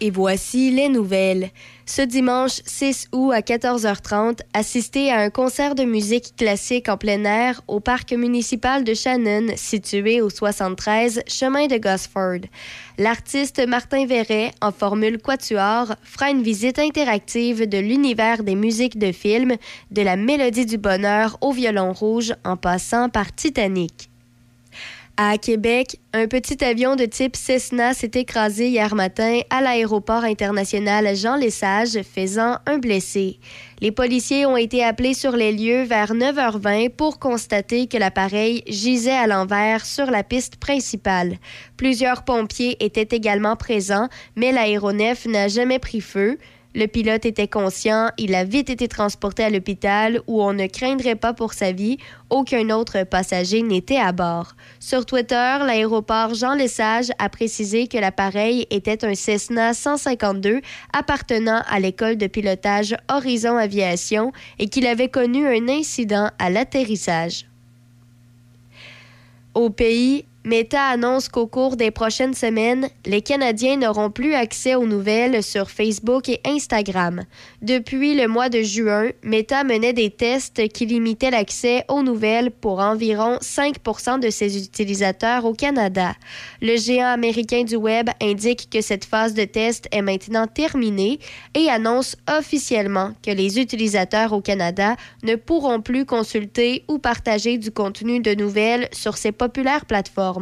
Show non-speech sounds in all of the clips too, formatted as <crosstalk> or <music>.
Et voici les nouvelles. Ce dimanche 6 août à 14h30, assistez à un concert de musique classique en plein air au parc municipal de Shannon, situé au 73 chemin de Gosford. L'artiste Martin Verret, en formule quatuor, fera une visite interactive de l'univers des musiques de film, de la mélodie du bonheur au violon rouge en passant par Titanic. À Québec, un petit avion de type Cessna s'est écrasé hier matin à l'aéroport international Jean Lesage, faisant un blessé. Les policiers ont été appelés sur les lieux vers 9h20 pour constater que l'appareil gisait à l'envers sur la piste principale. Plusieurs pompiers étaient également présents, mais l'aéronef n'a jamais pris feu. Le pilote était conscient, il a vite été transporté à l'hôpital où on ne craindrait pas pour sa vie. Aucun autre passager n'était à bord. Sur Twitter, l'aéroport Jean Lesage a précisé que l'appareil était un Cessna 152 appartenant à l'école de pilotage Horizon Aviation et qu'il avait connu un incident à l'atterrissage. Au pays, Meta annonce qu'au cours des prochaines semaines, les Canadiens n'auront plus accès aux nouvelles sur Facebook et Instagram. Depuis le mois de juin, Meta menait des tests qui limitaient l'accès aux nouvelles pour environ 5% de ses utilisateurs au Canada. Le géant américain du Web indique que cette phase de test est maintenant terminée et annonce officiellement que les utilisateurs au Canada ne pourront plus consulter ou partager du contenu de nouvelles sur ces populaires plateformes.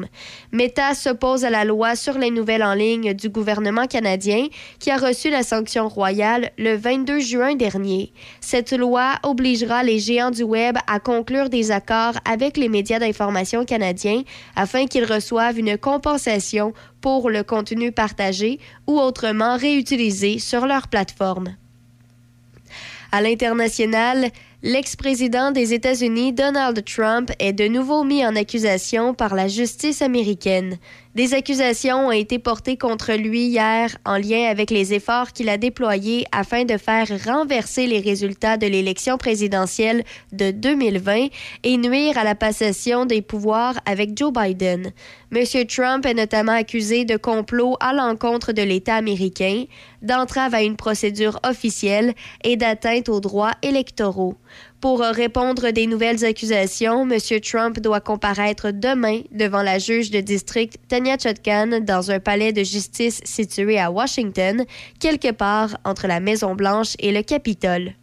Meta s'oppose à la loi sur les nouvelles en ligne du gouvernement canadien qui a reçu la sanction royale le 22 juin dernier. Cette loi obligera les géants du Web à conclure des accords avec les médias d'information canadiens afin qu'ils reçoivent une compensation pour le contenu partagé ou autrement réutilisé sur leur plateforme. À l'international, L'ex-président des États-Unis, Donald Trump, est de nouveau mis en accusation par la justice américaine. Des accusations ont été portées contre lui hier en lien avec les efforts qu'il a déployés afin de faire renverser les résultats de l'élection présidentielle de 2020 et nuire à la passation des pouvoirs avec Joe Biden. M. Trump est notamment accusé de complot à l'encontre de l'État américain, d'entrave à une procédure officielle et d'atteinte aux droits électoraux. Pour répondre des nouvelles accusations, M. Trump doit comparaître demain devant la juge de district Tanya Chutkan dans un palais de justice situé à Washington, quelque part entre la Maison-Blanche et le Capitole.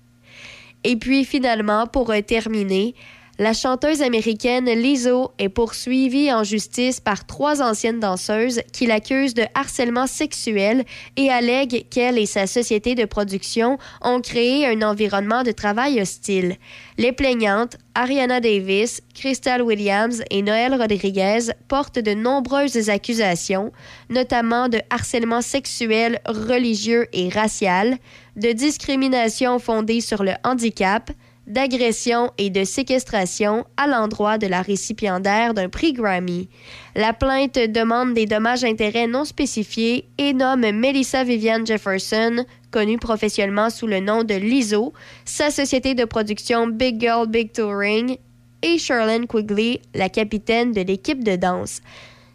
Et puis finalement, pour terminer, la chanteuse américaine Lizzo est poursuivie en justice par trois anciennes danseuses qui l'accusent de harcèlement sexuel et allèguent qu'elle et sa société de production ont créé un environnement de travail hostile. Les plaignantes, Ariana Davis, Crystal Williams et Noël Rodriguez, portent de nombreuses accusations, notamment de harcèlement sexuel, religieux et racial, de discrimination fondée sur le handicap, d'agression et de séquestration à l'endroit de la récipiendaire d'un prix Grammy. La plainte demande des dommages-intérêts non spécifiés et nomme Melissa Vivian Jefferson, connue professionnellement sous le nom de Lizzo, sa société de production Big Girl Big Touring et Charlene Quigley, la capitaine de l'équipe de danse.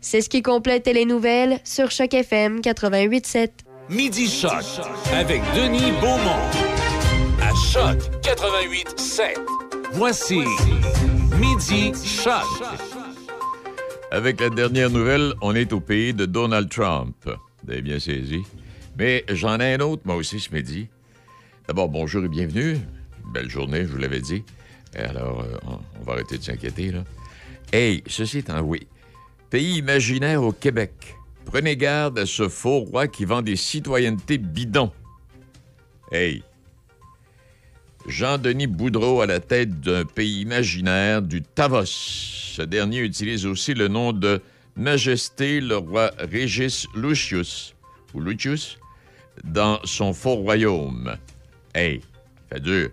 C'est ce qui complète les nouvelles sur Choc FM 88.7. Midi Choc avec Denis Beaumont Choc 88 7. Voici Midi Choc. Avec la dernière nouvelle, on est au pays de Donald Trump. Vous avez bien saisi. Mais j'en ai un autre, moi aussi, ce midi. D'abord, bonjour et bienvenue. Belle journée, je vous l'avais dit. Alors, euh, on va arrêter de s'inquiéter, là. Hey, ceci est un oui. Pays imaginaire au Québec. Prenez garde à ce faux roi qui vend des citoyennetés bidons. Hey, Jean-Denis Boudreau à la tête d'un pays imaginaire du Tavos. Ce dernier utilise aussi le nom de Majesté le roi Régis Lucius, ou Lucius, dans son faux royaume. Hey, fait dur.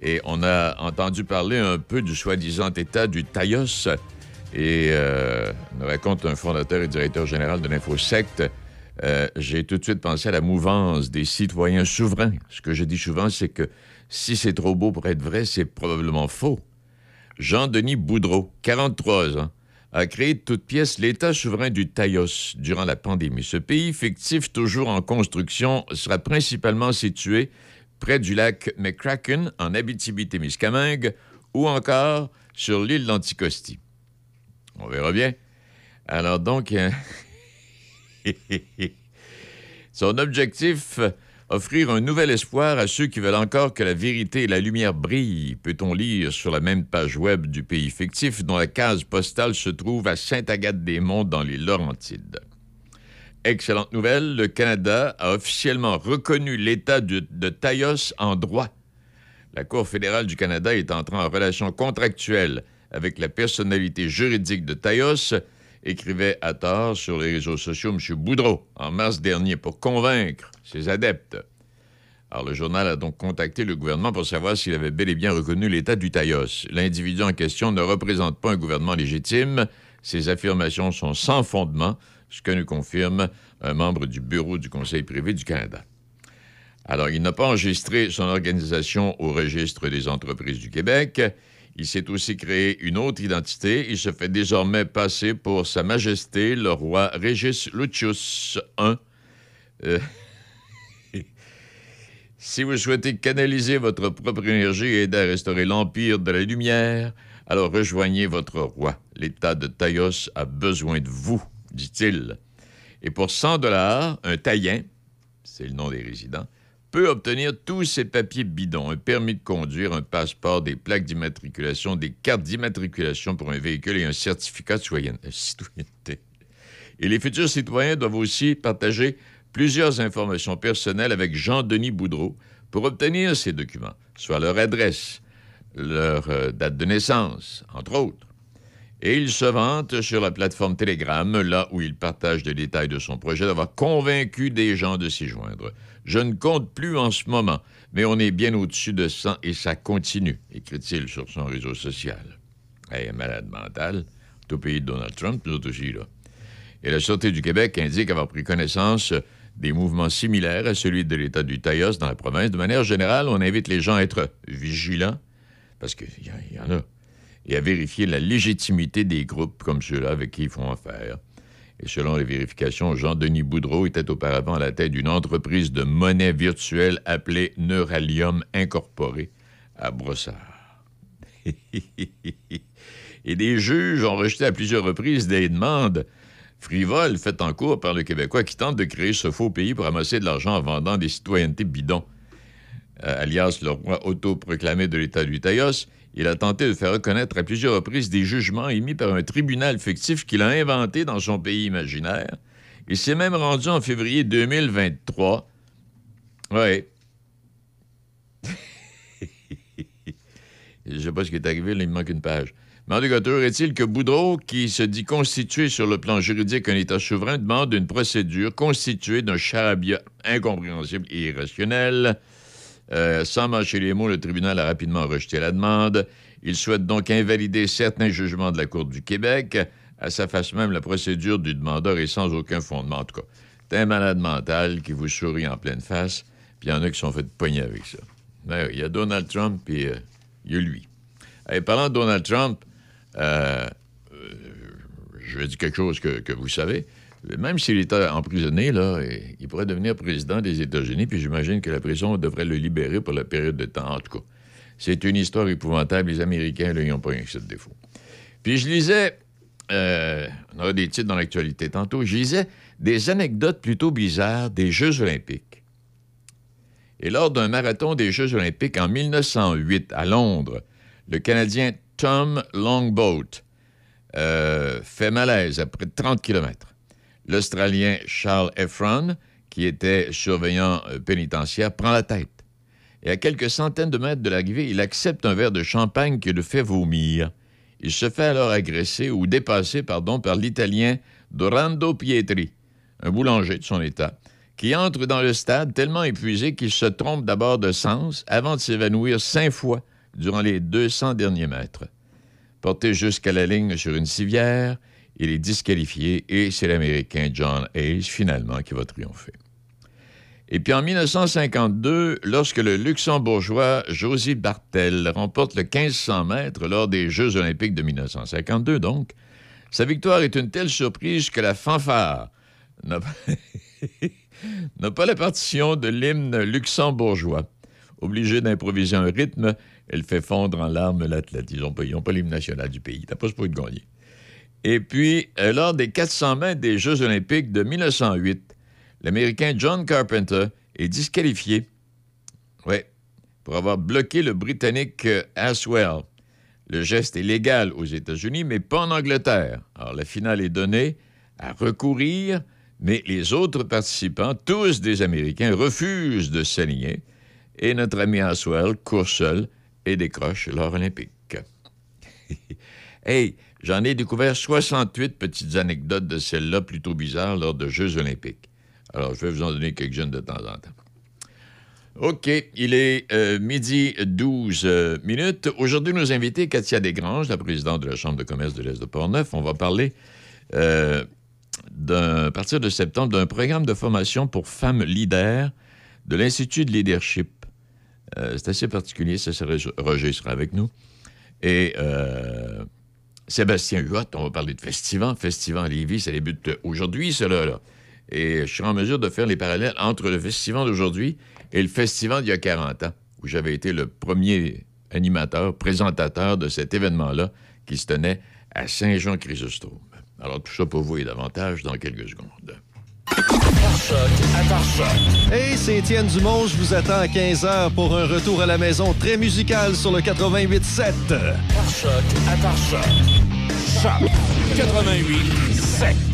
Et on a entendu parler un peu du soi-disant état du Taïos. Et euh, nous raconte un fondateur et directeur général de l'Infosect, euh, j'ai tout de suite pensé à la mouvance des citoyens souverains. Ce que je dis souvent, c'est que si c'est trop beau pour être vrai, c'est probablement faux. Jean-Denis Boudreau, 43 ans, a créé de toutes pièces l'État souverain du Taïos durant la pandémie. Ce pays fictif, toujours en construction, sera principalement situé près du lac McCracken, en Abitibi-Témiscamingue, ou encore sur l'île d'Anticosti. On verra bien. Alors donc, <laughs> son objectif, offrir un nouvel espoir à ceux qui veulent encore que la vérité et la lumière brillent, peut-on lire sur la même page web du pays fictif dont la case postale se trouve à Sainte-Agathe-des-Monts dans les Laurentides? Excellente nouvelle, le Canada a officiellement reconnu l'État de, de Taïos en droit. La Cour fédérale du Canada est entrée en relation contractuelle avec la personnalité juridique de Taïos écrivait à tort sur les réseaux sociaux M. Boudreau en mars dernier pour convaincre ses adeptes. Alors, le journal a donc contacté le gouvernement pour savoir s'il avait bel et bien reconnu l'État du Taïos. L'individu en question ne représente pas un gouvernement légitime. Ses affirmations sont sans fondement, ce que nous confirme un membre du bureau du Conseil privé du Canada. Alors, il n'a pas enregistré son organisation au registre des entreprises du Québec. Il s'est aussi créé une autre identité. Il se fait désormais passer pour Sa Majesté le roi Régis Lucius I. si vous souhaitez canaliser votre propre énergie et aider à restaurer l'empire de la lumière, alors rejoignez votre roi. L'État de Taïos a besoin de vous, dit-il. Et pour 100 dollars, un taïen, c'est le nom des résidents, peut obtenir tous ses papiers bidons, un permis de conduire, un passeport, des plaques d'immatriculation, des cartes d'immatriculation pour un véhicule et un certificat de citoyenneté. Et les futurs citoyens doivent aussi partager plusieurs informations personnelles avec Jean-Denis Boudreau pour obtenir ces documents, soit leur adresse, leur euh, date de naissance, entre autres. Et il se vante sur la plateforme Telegram, là où il partage des détails de son projet, d'avoir convaincu des gens de s'y joindre. Je ne compte plus en ce moment, mais on est bien au-dessus de 100 et ça continue, écrit-il sur son réseau social. Hey, malade mental, tout pays de Donald Trump, nous aussi, là. Et la Sûreté du Québec indique avoir pris connaissance des mouvements similaires à celui de l'État du Taïos dans la province. De manière générale, on invite les gens à être vigilants, parce qu'il y, en a, et à vérifier la légitimité des groupes comme ceux-là avec qui ils font affaire. Et selon les vérifications, Jean-Denis Boudreau était auparavant à la tête d'une entreprise de monnaie virtuelle appelée Neuralium Incorporé à Brossard. <laughs> Et des juges ont rejeté à plusieurs reprises des demandes frivoles faites en cours par le Québécois qui tente de créer ce faux pays pour amasser de l'argent en vendant des citoyennetés bidons. Euh, alias le roi autoproclamé de l'État du Taïos, il a tenté de faire reconnaître à plusieurs reprises des jugements émis par un tribunal fictif qu'il a inventé dans son pays imaginaire. Il s'est même rendu en février 2023. Oui. <laughs> Je ne sais pas ce qui est arrivé, là, il me manque une page. Cas, est-il que Boudreau, qui se dit constitué sur le plan juridique un État souverain, demande une procédure constituée d'un charabia incompréhensible et irrationnel euh, sans mâcher les mots, le tribunal a rapidement rejeté la demande. Il souhaite donc invalider certains jugements de la Cour du Québec. À sa face même, la procédure du demandeur est sans aucun fondement. En tout cas, c'est un malade mental qui vous sourit en pleine face, puis il y en a qui sont fait pogner avec ça. Ben il y a Donald Trump, puis euh, il y a lui. Et parlant de Donald Trump, euh, je vais dire quelque chose que vous savez même s'il était emprisonné, là, il pourrait devenir président des États-Unis, puis j'imagine que la prison devrait le libérer pour la période de temps, en tout cas. C'est une histoire épouvantable. Les Américains, n'ont pas rien que de défaut. Puis je lisais, euh, on aura des titres dans l'actualité tantôt, je lisais des anecdotes plutôt bizarres des Jeux olympiques. Et lors d'un marathon des Jeux olympiques en 1908 à Londres, le Canadien Tom Longboat euh, fait malaise après 30 kilomètres l'Australien Charles Efron, qui était surveillant euh, pénitentiaire, prend la tête. Et à quelques centaines de mètres de l'arrivée, il accepte un verre de champagne qui le fait vomir. Il se fait alors agresser ou dépasser pardon, par l'Italien Dorando Pietri, un boulanger de son état, qui entre dans le stade tellement épuisé qu'il se trompe d'abord de sens avant de s'évanouir cinq fois durant les 200 derniers mètres. Porté jusqu'à la ligne sur une civière, Il est disqualifié et c'est l'Américain John Hayes, finalement, qui va triompher. Et puis en 1952, lorsque le luxembourgeois Josie Bartel remporte le 1500 mètres lors des Jeux olympiques de 1952, donc, sa victoire est une telle surprise que la fanfare n'a pas <laughs> la partition de l'hymne luxembourgeois. Obligée d'improviser un rythme, elle fait fondre en larmes l'athlète. Ils n'ont pas, l'hymne national du pays. T'as pas ce de gagner. Et puis, euh, lors des 400 mètres des Jeux olympiques de 1908, l'Américain John Carpenter est disqualifié. Pour avoir bloqué le Britannique euh, Aswell. Le geste est légal aux États-Unis, mais pas en Angleterre. Alors, la finale est donnée à recourir, mais les autres participants, tous des Américains, refusent de s'aligner. Et notre ami Aswell court seul et décroche l'or olympique. <laughs> hey, J'en ai découvert 68 petites anecdotes de celles-là plutôt bizarres lors de Jeux olympiques. Alors, je vais vous en donner quelques-unes de temps en temps. OK, il est euh, midi 12 euh, minutes. Aujourd'hui, nous invitons Katia Desgranges, la présidente de la Chambre de commerce de l'Est de Portneuf. On va parler, euh, à partir de septembre, d'un programme de formation pour femmes leaders de l'Institut de leadership. C'est assez particulier, ça, Roger sera avec nous. Et Sébastien Huot, on va parler de. Festival à Lévis, ça débute aujourd'hui, cela, là. Et je suis en mesure de faire les parallèles entre le festival d'aujourd'hui et le festival d'il y a 40 ans, où j'avais été le premier animateur, présentateur de cet événement-là qui se tenait à Saint-Jean-Chrysostome. Alors, tout ça pour vous et davantage dans quelques secondes. Hey, c'est Étienne Dumont. Je vous attends à 15h pour un retour à la maison très musical sur le 88.7. Par choc, à part choc. Choc 88.7.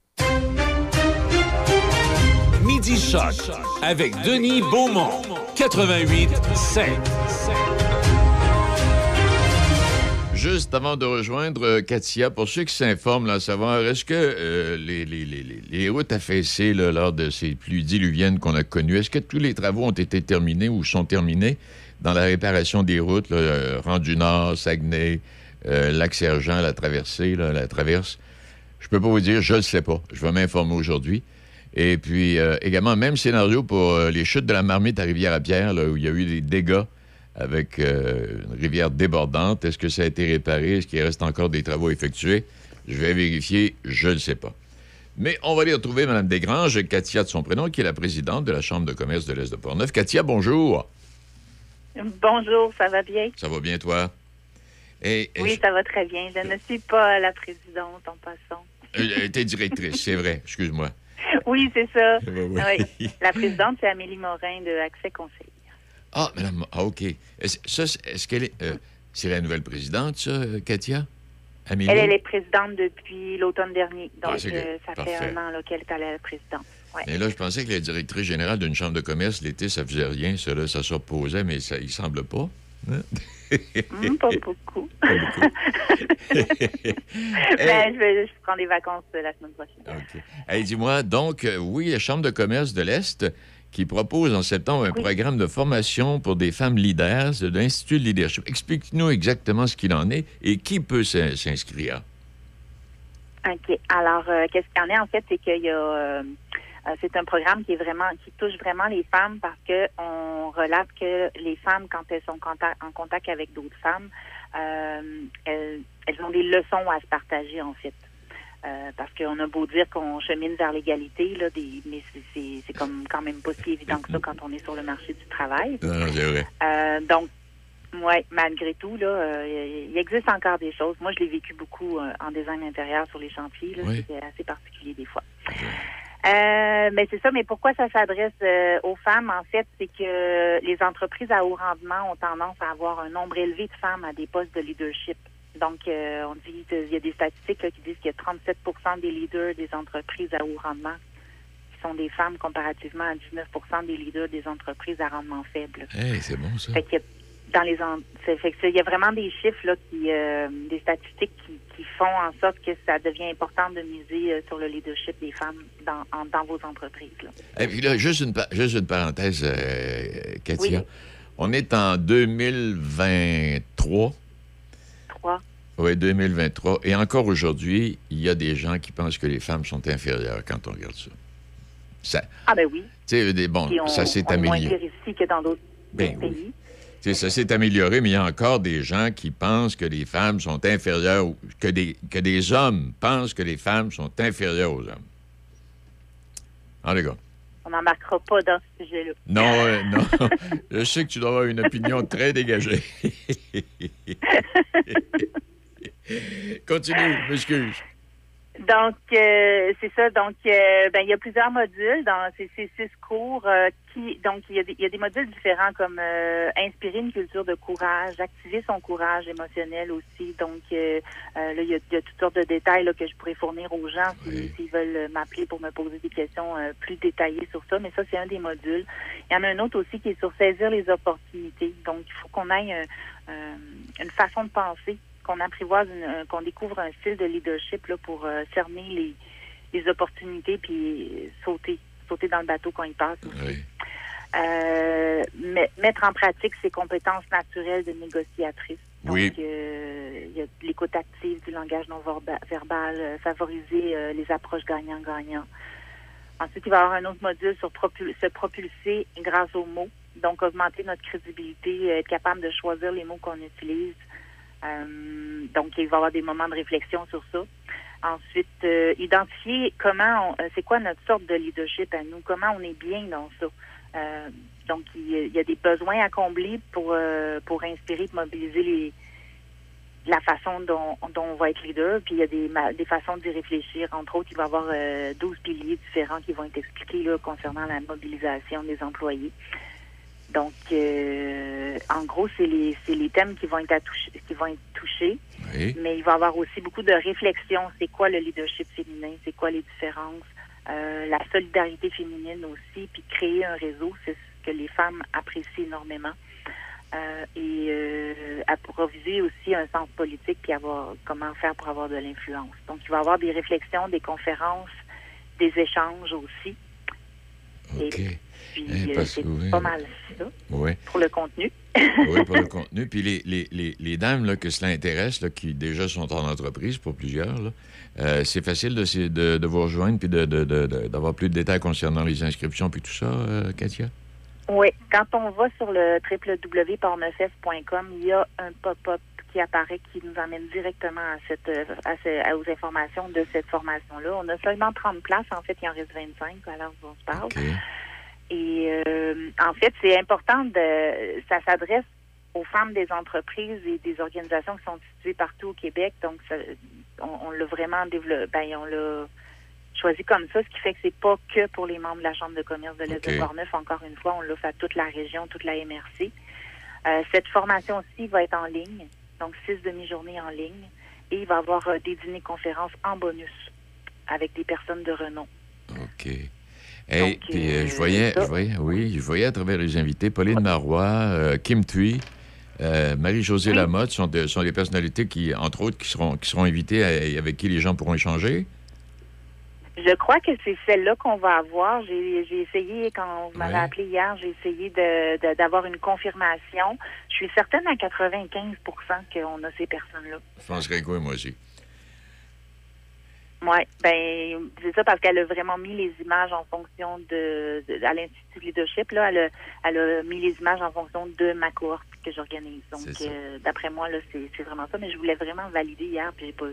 Avec Denis Beaumont 88 5. Juste avant de rejoindre euh, Katia, pour ceux qui s'informent, à savoir, est-ce que euh, les, routes affaissées là, lors de ces pluies diluviennes qu'on a connues, est-ce que tous les travaux ont été terminés ou sont terminés dans la réparation des routes, là, euh, Rendu Nord, Saguenay, Lac-Sergent, la traversée, la traverse? Je peux pas vous dire, je ne sais pas. Je vais m'informer aujourd'hui. Et puis, également, même scénario pour les chutes de la marmite à Rivière-à-Pierre, où il y a eu des dégâts avec euh, une rivière débordante. Est-ce que ça a été réparé? Est-ce qu'il reste encore des travaux effectués? Je vais vérifier, je ne sais pas. Mais on va aller retrouver Mme Desgranges, Katia de son prénom, qui est la présidente de la Chambre de commerce de l'Est de Portneuf. Katia, bonjour. Bonjour, ça va bien? Ça va bien, toi? oui, ça va très bien. Je ne suis pas la présidente en passant. Elle était directrice, c'est vrai. <laughs> Excuse-moi. <laughs> Oui, c'est ça. <laughs> La présidente, c'est Amélie Morin de Accès Conseil. Ah, madame, ah, OK. Est-ce, est-ce qu'elle est. Euh, c'est la nouvelle présidente, ça, Katia? Elle, elle est présidente depuis l'automne dernier. Donc, ah, euh, ça fait un an qu'elle est à la présidence. Ouais. Et là, je pensais que la directrice générale d'une chambre de commerce, l'été, ça faisait rien. Là, ça s'opposait, mais ça, il semble pas. Hein? Hmm, pas beaucoup. Pas beaucoup. <laughs> Ben, je, vais, je prends des vacances la semaine prochaine. OK. Hey, dis-moi, donc, euh, oui, la Chambre de commerce de l'Est, qui propose en septembre un programme de formation pour des femmes leaders de l'Institut de leadership. Explique-nous exactement ce qu'il en est et qui peut s'inscrire. OK. Alors, euh, qu'est-ce qu'il y en est, en fait, c'est qu'il y a... Euh, euh, c'est un programme qui est vraiment qui touche vraiment les femmes parce que on relate que les femmes quand elles sont en contact avec d'autres femmes, elles, elles, ont des leçons à se partager en fait. Euh, parce qu'on a beau dire qu'on chemine vers l'égalité, là, des, mais c'est comme quand même pas si évident que ça quand on est sur le marché du travail. Euh, donc, ouais, malgré tout, là, euh, il existe encore des choses. Moi, je l'ai vécu beaucoup en design intérieur sur les chantiers. C'est assez particulier des fois. Mais c'est ça, mais pourquoi ça s'adresse aux femmes, en fait, c'est que les entreprises à haut rendement ont tendance à avoir un nombre élevé de femmes à des postes de leadership. Donc, euh, on dit, il y a des statistiques là, qui disent qu'il y a 37% des leaders des entreprises à haut rendement qui sont des femmes comparativement à 19% des leaders des entreprises à rendement faible. Hey, c'est bon, ça. Fait qu'il y a dans les il y a vraiment des chiffres là qui euh, des statistiques qui, qui font en sorte que ça devient important de miser euh, sur le leadership des femmes dans, en- dans vos entreprises. Là. Et puis là, juste une, juste une parenthèse, euh, Katia. Oui. On est en 2023. Trois. Oui, 2023. Et encore aujourd'hui, il y a des gens qui pensent que les femmes sont inférieures quand on regarde ça. Ça, Ah ben oui. tu sais, bon, on, ça s'est amélioré. ici que dans d'autres Ben pays. Sais, ça s'est amélioré, mais il y a encore des gens qui pensent que les femmes sont inférieures, que des, que des hommes pensent que les femmes sont inférieures aux hommes. En les gars. On n'embarquera pas dans ce sujet-là. Non, <laughs> euh, non. Je sais que tu dois avoir une opinion très dégagée. <laughs> Continue, m'excuse. Donc, euh, c'est ça. Donc, euh, ben, il y a plusieurs modules dans ces, ces six cours euh, qui, donc, il y, a des, il y a des modules différents comme euh, inspirer une culture de courage, activer son courage émotionnel aussi. Donc, euh, euh, là, il y, a, il y a toutes sortes de détails là, que je pourrais fournir aux gens Oui. s'ils veulent m'appeler pour me poser des questions plus détaillées sur ça. Mais ça, c'est un des modules. Il y en a un autre aussi qui est sur saisir les opportunités. Donc, il faut qu'on aille un- un- une façon de penser qu'on apprivoise, un- qu'on découvre un style de leadership là, pour euh, cerner les, les opportunités puis sauter, sauter dans le bateau quand il passe. Oui. Euh, met- mettre en pratique ses compétences naturelles de négociatrice. Donc, Oui. euh, il y a de l'écoute active, du langage non verba- verbal, euh, favoriser euh, les approches gagnant-gagnant. Ensuite, il va y avoir un autre module sur propul- se propulser grâce aux mots. Donc, augmenter notre crédibilité, euh, être capable de choisir les mots qu'on utilise. Euh, donc, il va y avoir des moments de réflexion sur ça. Ensuite, euh, identifier comment, euh, c'est quoi notre sorte de leadership à nous, comment on est bien dans ça? Donc, il y, a, des besoins à combler pour pour inspirer, et mobiliser les la façon dont, on va être leader. Puis il y a des, des façons d'y réfléchir. Entre autres, il va y avoir euh, 12 piliers différents qui vont être expliqués là, concernant la mobilisation des employés. Donc, euh, en gros, c'est les, c'est les thèmes qui vont être toucher, qui vont être touchés. Oui. Mais il va y avoir aussi beaucoup de réflexion. C'est quoi le leadership féminin? C'est quoi les différences? Euh, la solidarité féminine aussi, puis créer un réseau, c'est ce que les femmes apprécient énormément. Euh, et euh, approviser aussi un sens politique, puis avoir comment faire pour avoir de l'influence. Donc, il va y avoir des réflexions, des conférences, des échanges aussi. OK. Puis, Eh, euh, parce c'est oui. pas mal ça Oui. pour le contenu. oui, pour le <laughs> contenu. Puis les, les, les, les dames là, que cela intéresse, là, qui déjà sont en entreprise pour plusieurs, euh, c'est facile de, de, de vous rejoindre puis d'avoir plus de détails concernant les inscriptions puis tout ça, euh, Katia? Oui, quand on va sur le www.pornefest.com, il y a un pop-up qui apparaît qui nous emmène directement à cette à ce- aux informations de cette formation-là. On a seulement 30 places, en fait, il en reste 25 alors on se parle. Et euh, en fait, c'est important de ça s'adresse aux femmes des entreprises et des organisations qui sont situées partout au Québec. Donc, ça- on, on l'a vraiment développé. Ben, on l'a choisi comme ça, ce qui fait que c'est pas que pour les membres de la Chambre de commerce de l'Est OK. de Portneuf. Encore une fois, on l'offre à toute la région, toute la MRC. Euh, cette formation-ci va être en ligne, donc six demi-journées en ligne, et il va y avoir euh, des dîners-conférences en bonus avec des personnes de renom. OK. Hey, puis euh, euh, je voyais, ça. je voyais, oui, je voyais à travers les invités Pauline Marois, euh, Kim Thuy, euh, Marie-Josée Oui. Lamotte sont, de- sont des personnalités qui, entre autres, qui seront, qui seront invitées à- avec qui les gens pourront échanger. Je crois que c'est celle-là qu'on va avoir. J'ai essayé, quand vous m'avez appelé hier, j'ai essayé de- de- d'avoir une confirmation. Je suis certaine à 95 qu'on a ces personnes-là. Je quoi, moi aussi? Oui, ben c'est ça parce qu'elle a vraiment mis les images en fonction de, de- à l'Institut de leadership, là, elle a, elle a mis les images en fonction de ma cohorte que j'organise. Donc euh, d'après moi, là, c'est vraiment ça. Mais je voulais vraiment valider hier, puis j'ai pas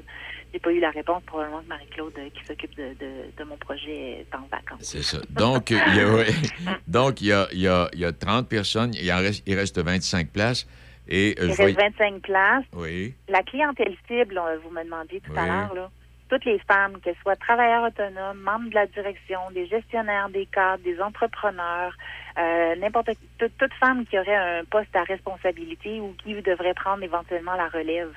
j'ai pas eu la réponse, probablement que Marie-Claude euh, qui s'occupe de, de, de mon projet est en vacances. C'est ça. Donc, il y a, ouais. <laughs> donc, il y a, il y, a, il y a 30 personnes, il, en reste, il reste 25 places. Et euh, Il reste 25 places. Oui, La clientèle cible, euh, vous me demandiez tout à l'heure, là, toutes les femmes, qu'elles soient travailleurs autonomes, membres de la direction, des gestionnaires, des cadres, des entrepreneurs, euh, n'importe toute, toute femme qui aurait un poste à responsabilité ou qui devrait prendre éventuellement la relève.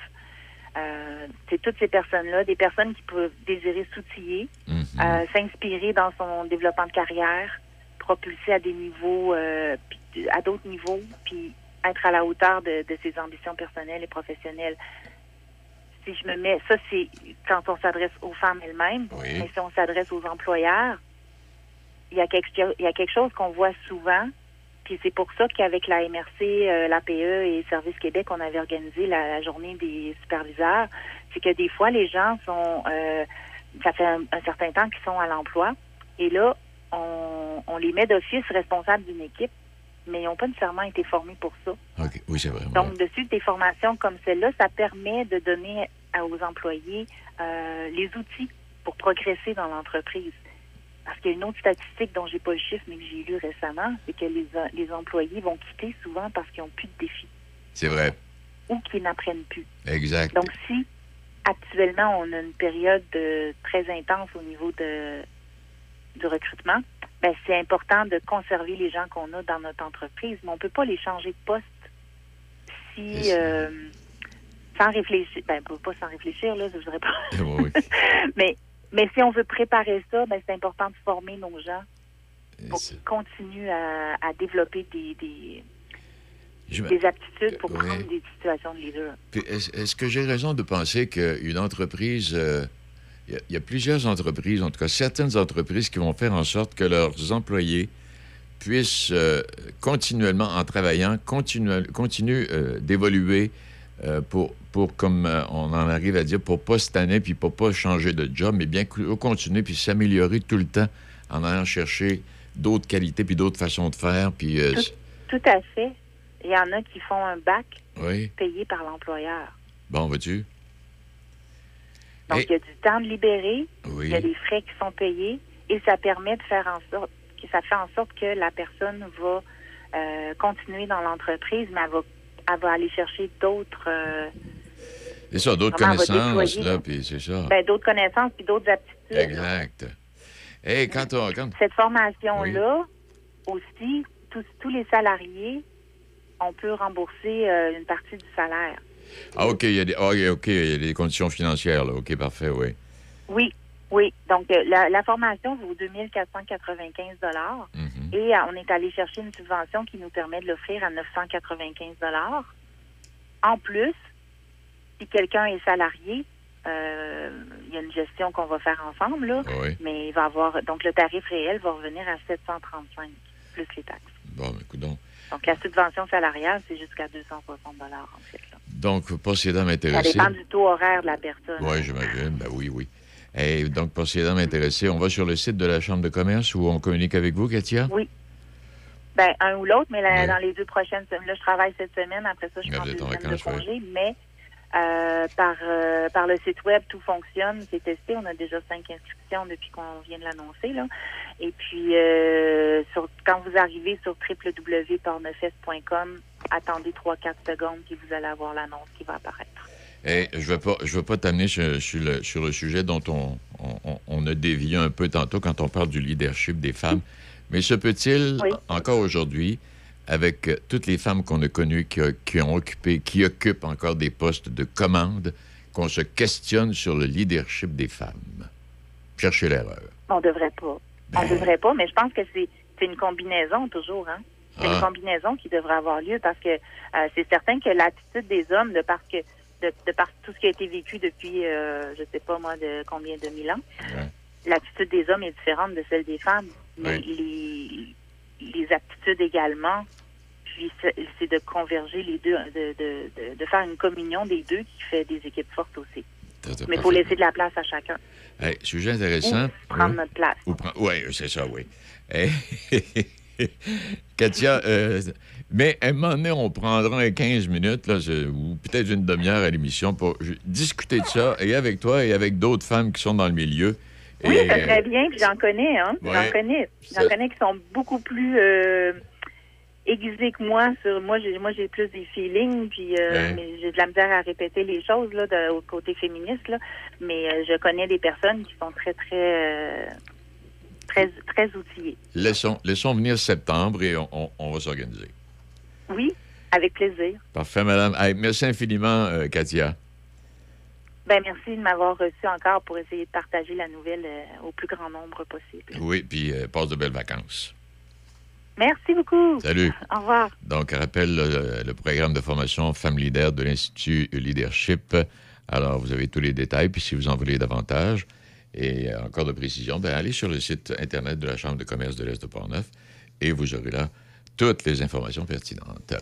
Euh, c'est toutes ces personnes-là, des personnes qui peuvent désirer s'outiller, Mhm. euh, s'inspirer dans son développement de carrière, propulser à des niveaux, à d'autres niveaux, puis être à la hauteur de, de ses ambitions personnelles et professionnelles. Si je me mets, ça c'est quand on s'adresse aux femmes elles-mêmes, Oui. mais si on s'adresse aux employeurs, il y a quelque, il y a quelque chose qu'on voit souvent, puis c'est pour ça qu'avec la MRC, euh, l'APE et Service Québec, on avait organisé la, la journée des superviseurs, c'est que des fois les gens sont, euh, ça fait un, un certain temps qu'ils sont à l'emploi, et là on, on les met d'office responsables d'une équipe, mais ils n'ont pas nécessairement été formés pour ça. OK. Oui, c'est vrai. ouais. Donc, dessus des formations comme celle-là, ça permet de donner à- aux employés euh, les outils pour progresser dans l'entreprise. Parce qu'il y a une autre statistique dont j'ai pas le chiffre, mais que j'ai lu récemment, c'est que les, les employés vont quitter souvent parce qu'ils n'ont plus de défis C'est vrai. ou qu'ils n'apprennent plus. Exact. Donc, si actuellement on a une période euh, très intense au niveau de, du recrutement, ben, c'est important de conserver les gens qu'on a dans notre entreprise, mais on ne peut pas les changer de poste si euh, sans réfléchir, ben pas sans réfléchir là, je voudrais pas, Oui, oui. <laughs> mais mais si on veut préparer ça, ben c'est important de former nos gens pour qu'ils continuent à, à développer des, des, aptitudes pour Oui. prendre des situations de leader. Est-ce que j'ai raison de penser qu'une entreprise, euh, il y a- il y, a plusieurs entreprises, en tout cas certaines entreprises qui vont faire en sorte que leurs employés puissent euh, continuellement, en travaillant, continuer, continuent euh, d'évoluer euh, pour, pour, comme euh, on en arrive à dire, pour pas tanner puis pour pas changer de job, mais bien continuer puis s'améliorer tout le temps en allant chercher d'autres qualités puis d'autres façons de faire. Puis, Tout- Tout à fait. Il y en a qui font un bac oui, payé par l'employeur. bon, vas-tu? Donc, Et- il y a du temps de libérer, Oui. il y a des frais qui sont payés et ça permet de faire en sorte que ça fait en sorte que la personne va euh, continuer dans l'entreprise, mais elle va, elle va aller chercher d'autres euh, C'est ça, d'autres connaissances, là, puis c'est ça. ben, d'autres connaissances puis d'autres aptitudes. exact. Et quand on. Quand... Cette formation-là, aussi, tous, tous les salariés, on peut rembourser euh, une partie du salaire. Ah, OK, il y, a des... ah, OK, OK, il y a des conditions financières, là. OK, parfait, oui. Oui, oui. Donc, euh, la, la formation vaut 2495 dollars Mhm. et euh, on est allé chercher une subvention qui nous permet de l'offrir à 995 dollars. En plus, si quelqu'un est salarié, euh, il y a une gestion qu'on va faire ensemble, là, Oui. mais il va avoir donc le tarif réel va revenir à 735 plus les taxes. Bon, écoute donc. Donc, la subvention salariale, c'est jusqu'à 260 dollars en fait. là. Donc, pour ces dames Ça dépend du taux horaire de la personne. Oui, j'imagine. Ben oui, oui. Et donc, pour ces dames intéressées, on va sur le site de la Chambre de commerce où on communique avec vous, Katia? Ben, un ou l'autre, mais la- Oui. dans les deux prochaines semaines, là, je travaille cette semaine, après ça, je prends deux semaines de oui. congé, mais euh, par, euh, par le site web, tout fonctionne, c'est testé, on a déjà cinq inscriptions depuis qu'on vient de l'annoncer, là. Et puis, euh, sur, quand vous arrivez sur www.pornefest.com, attendez 3-4 secondes, puis vous allez avoir l'annonce qui va apparaître. Et je ne veux pas, je veux pas t'amener sur, sur le, sur le sujet dont on, on- on, on a dévié un peu tantôt quand on parle du leadership des femmes. <laughs> Mais se peut-il, Oui. encore aujourd'hui, avec euh, toutes les femmes qu'on a connues qui, ont occupé, qui occupent encore des postes de commande, qu'on se questionne sur le leadership des femmes? Cherchez l'erreur. On devrait pas. On Ben. devrait pas, mais je pense que c'est une combinaison toujours, hein. C'est Ah. une combinaison qui devrait avoir lieu parce que euh, c'est certain que l'attitude des hommes, de par que de, de par tout ce qui a été vécu depuis, euh, je sais pas moi, de combien de mille ans, Ouais. l'attitude des hommes est différente de celle des femmes. Mais les, les aptitudes également, puis c'est de converger les deux, de, de, de, de faire une communion des deux qui fait des équipes fortes aussi. Mais il faut laisser de la place à chacun. Hey, sujet Ou intéressant. prendre Oui. notre place. Oui, c'est ça, oui. Eh, <laughs> Katia, euh, mais à un moment donné, on prendra 15 minutes, là, ou peut-être une demi-heure à l'émission pour discuter de ça, et avec toi et avec d'autres femmes qui sont dans le milieu. Oui, Et, serait euh, bien, puis j'en connais, hein. Ouais. J'en connais. J'en connais qui sont beaucoup plus euh, aiguisés que moi sur moi j'ai moi j'ai plus des feelings puis euh, Ouais. j'ai de la misère à répéter les choses là de, au côté féministe là mais euh, je connais des personnes qui sont très très très très outillées. laissons, laissons venir septembre et on, on- on va s'organiser. Oui, avec plaisir. Parfait, madame. Merci infiniment, Katia. Ben merci de m'avoir reçu encore pour essayer de partager la nouvelle euh, au plus grand nombre possible. Oui, puis euh, passe de belles vacances. Merci beaucoup. Salut. Au revoir. Donc, rappelle le, le programme de formation Femmes Leader de l'Institut Leadership. Alors, vous avez tous les détails, puis si vous en voulez davantage et euh, encore de précision, ben, allez sur le site Internet de la Chambre de commerce de l'Est de Portneuf et vous aurez là toutes les informations pertinentes.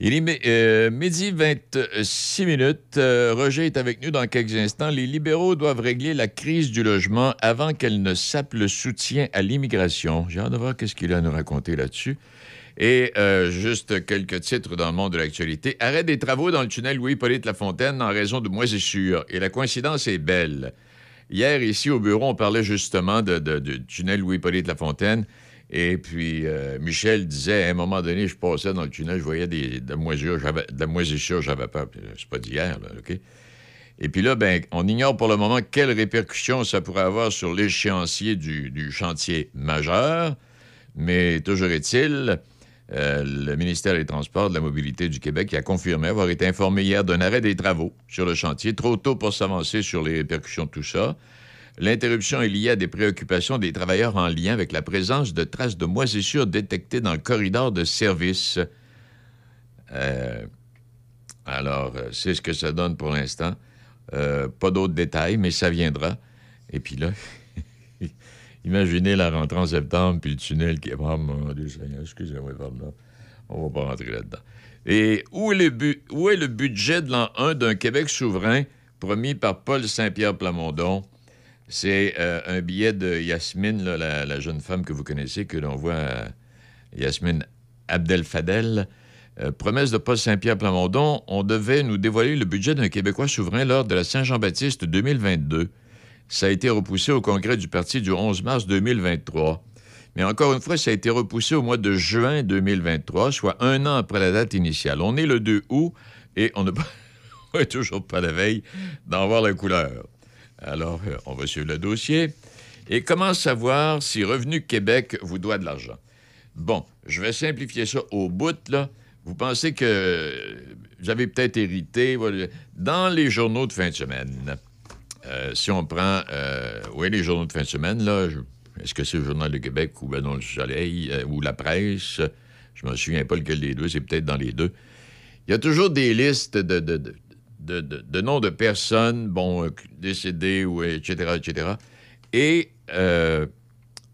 Il est euh, midi 26 minutes. Euh, Roger est avec nous dans quelques instants. Les libéraux doivent régler la crise du logement avant qu'elle ne sape le soutien à l'immigration. J'ai hâte de voir qu'est-ce qu'il a à nous raconter là-dessus. Et euh, juste quelques titres dans le monde de l'actualité. Arrêt des travaux dans le tunnel Louis-Polyte Lafontaine en raison de moisissures. Et la coïncidence est belle. Hier, ici au bureau, on parlait justement de, du tunnel Louis-Polyte Lafontaine. Et puis, euh, Michel disait, à un moment donné, je passais dans le tunnel, je voyais des, de, la moisissure, j'avais, peur. Puis, C'est pas d'hier, OK? Et puis là, ben, on ignore pour le moment quelles répercussions ça pourrait avoir sur l'échéancier du, du chantier majeur. Mais toujours est-il, euh, le ministère des Transports, de la Mobilité du Québec a confirmé avoir été informé hier d'un arrêt des travaux sur le chantier, trop tôt pour s'avancer sur les répercussions de tout ça. L'interruption est liée à des préoccupations des travailleurs en lien avec la présence de traces de moisissures détectées dans le corridor de service. Euh, alors, euh, c'est ce que ça donne pour l'instant. Euh, pas d'autres détails, mais ça viendra. Et puis là, <laughs> imaginez la rentrée en septembre, puis le tunnel qui est... Oh mon excusez-moi, pardon. On va pas rentrer là-dedans. Et où est le, où est le budget de l'an 1 d'un Québec souverain promis par Paul Saint-Pierre Plamondon? C'est euh, un billet de Yasmine, la, jeune femme que vous connaissez, que l'on voit, euh, Yasmine Abdel-Fadel. Euh, promesse de Paul Saint-Pierre Plamondon, on devait nous dévoiler le budget d'un Québécois souverain lors de la Saint-Jean-Baptiste 2022. Ça a été repoussé au congrès du parti du 11 mars 2023. Mais encore une fois, ça a été repoussé au mois de juin 2023, soit un an après la date initiale. On est le 2 août et <laughs> on est toujours pas la veille d'en voir la couleur. Alors, euh, on va suivre le dossier. Et comment savoir si Revenu Québec vous doit de l'argent? Bon, je vais simplifier ça au bout, là. Vous pensez que euh, vous avez peut-être hérité dans les journaux de fin de semaine. euh, si on prend, oui, les journaux de fin de semaine, là, est-ce que c'est le Journal de Québec ou ben le Soleil ou la presse? Je me souviens pas lequel des deux, c'est peut-être dans les deux. Il y a toujours des listes de, de- de- de noms de personnes, bon, euh, décédées, ou, etc., etc., et euh,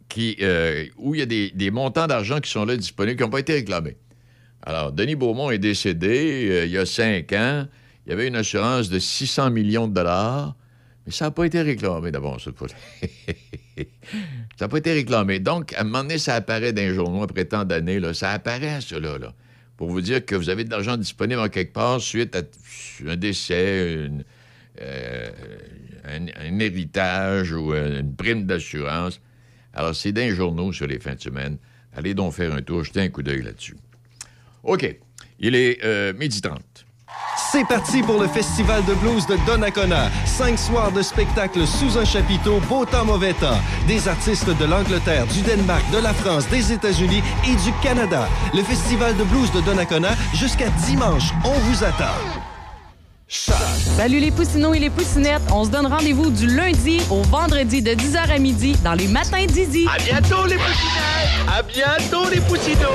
qui, euh, où il y a des, montants d'argent qui sont là disponibles, qui n'ont pas été réclamés. Alors, Denis Beaumont est décédé il y a cinq ans. Il y avait une assurance de 600 millions de dollars, mais ça n'a pas été réclamé d'abord. <laughs> Ça n'a pas été réclamé. Donc, à un moment donné, ça apparaît dans les journaux après tant d'années. là. Ça apparaît, cela, là, pour vous dire que vous avez de l'argent disponible en quelque part suite à un décès, euh, un, héritage ou euh, une prime d'assurance. Alors, c'est les journaux sur les fins de semaine. Allez donc faire un tour, jetez un coup d'œil là-dessus. OK. Il est euh, midi 30. C'est parti pour le Festival de blues de Donnacona. Cinq soirs de spectacles sous un chapiteau, beau temps, mauvais temps. Des artistes de l'Angleterre, du Danemark, de la France, des États-Unis et du Canada. Le Festival de blues de Donnacona jusqu'à dimanche. On vous attend. Salut les poussinots et les poussinettes. On se donne rendez-vous du lundi au vendredi de 10h à midi dans les matins d'Izzy. À bientôt, les poussinots! À bientôt, les poussinots!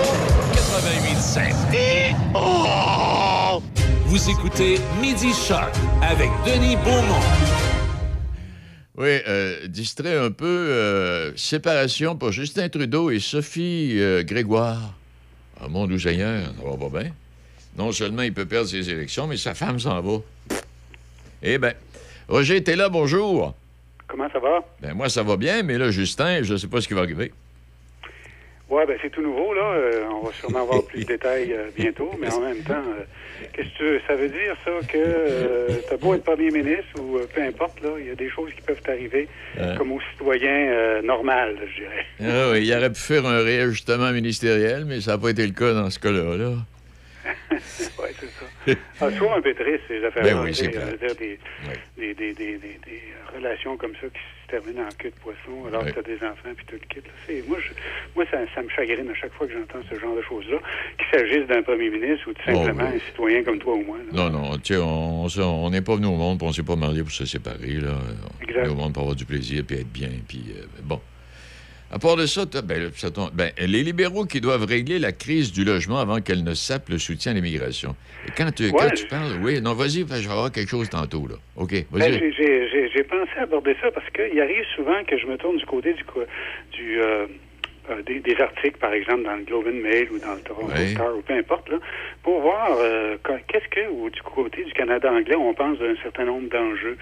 88.7. Oh! Vous écoutez Midi Shark avec Denis Beaumont. Oui, euh, distrait un peu. euh, séparation pour Justin Trudeau et Sophie euh, Grégoire. Ah, mon doux Seigneur, ça va pas bien. Non seulement il peut perdre ses élections, mais sa femme s'en va. Eh bien, Roger, t'es là, bonjour. Comment ça va? Ben moi, ça va bien, mais là, Justin, je sais pas ce qui va arriver. Ouais, ben c'est tout nouveau, là. Euh, on va sûrement avoir plus de <laughs> détails euh, bientôt, mais en même temps, euh, qu'est-ce que tu- ça veut dire, ça, que t'as beau être premier ministre ou peu importe, là, il y a des choses qui peuvent t'arriver Ouais. comme aux citoyens normal, je dirais. Ah oui, il aurait pu faire un réajustement ministériel, mais ça n'a pas été le cas dans ce cas-là. Là. <laughs> ouais, c'est ça. Ah, toujours un peu triste, ces affaires-là. Ben oui, c'est veux Ouais. des, des, des relations comme ça qui se terminent en queue de poisson alors Ouais. que tu as des enfants puis tout le kit. là. Moi, je, moi ça, ça me chagrine à chaque fois que j'entends ce genre de choses-là, qu'il s'agisse d'un premier ministre ou simplement Oh, oui. un citoyen comme toi ou moi. là. Non, non, tu sais, on n'est pas venu au monde, on s'est pas marié pour se séparer, là. On est au monde pour avoir du plaisir, puis être bien, puis euh, bon. À part de ça, ben, ça tombe- ben, les libéraux qui doivent régler la crise du logement avant qu'elle ne sape le soutien à l'immigration. Quand tu, quand Ouais. tu parles, oui, non, vas-y, ben, je vais avoir quelque chose tantôt, là. OK, Ben, vas-y. j'ai- j'ai- pensé aborder ça parce qu'il arrive souvent que je me tourne du côté du, co- du euh, euh, des, des articles, par exemple, dans le Globe and Mail ou dans le Toronto Ouais. Star ou peu importe, là, pour voir euh, qu'est-ce que, ou du côté du Canada anglais, on pense d'un certain nombre d'enjeux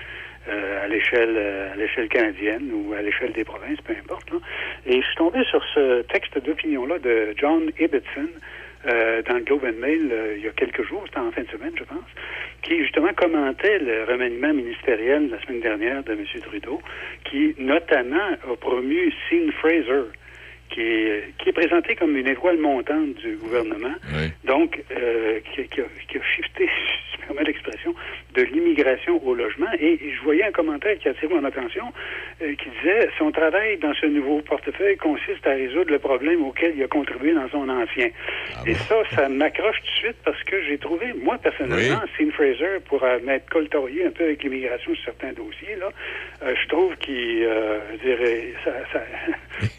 à l'échelle euh, à l'échelle canadienne ou à l'échelle des provinces, peu importe. là. Et je suis tombé sur ce texte d'opinion-là de John Ibbotson euh, dans le Globe and Mail euh, il y a quelques jours, c'était en fin de semaine, je pense, qui justement commentait le remaniement ministériel la semaine dernière de M. Trudeau, qui notamment a promu Sean Fraser, qui est, qui est présenté comme une étoile montante du gouvernement, Oui. donc euh, qui, qui a, qui a shifté, <laughs> si je permets l'expression, de l'immigration au logement. Et, je voyais un commentaire qui a attiré mon attention, euh, qui disait son travail dans ce nouveau portefeuille consiste à résoudre le problème auquel il a contribué dans son ancien. Ah Et ça, ça m'accroche tout de suite parce que j'ai trouvé, moi personnellement, Oui. Sean Fraser, pour euh, m'être coltorié un peu avec l'immigration sur certains dossiers, là, euh, je trouve qu'il, euh, je dirais, ça, ça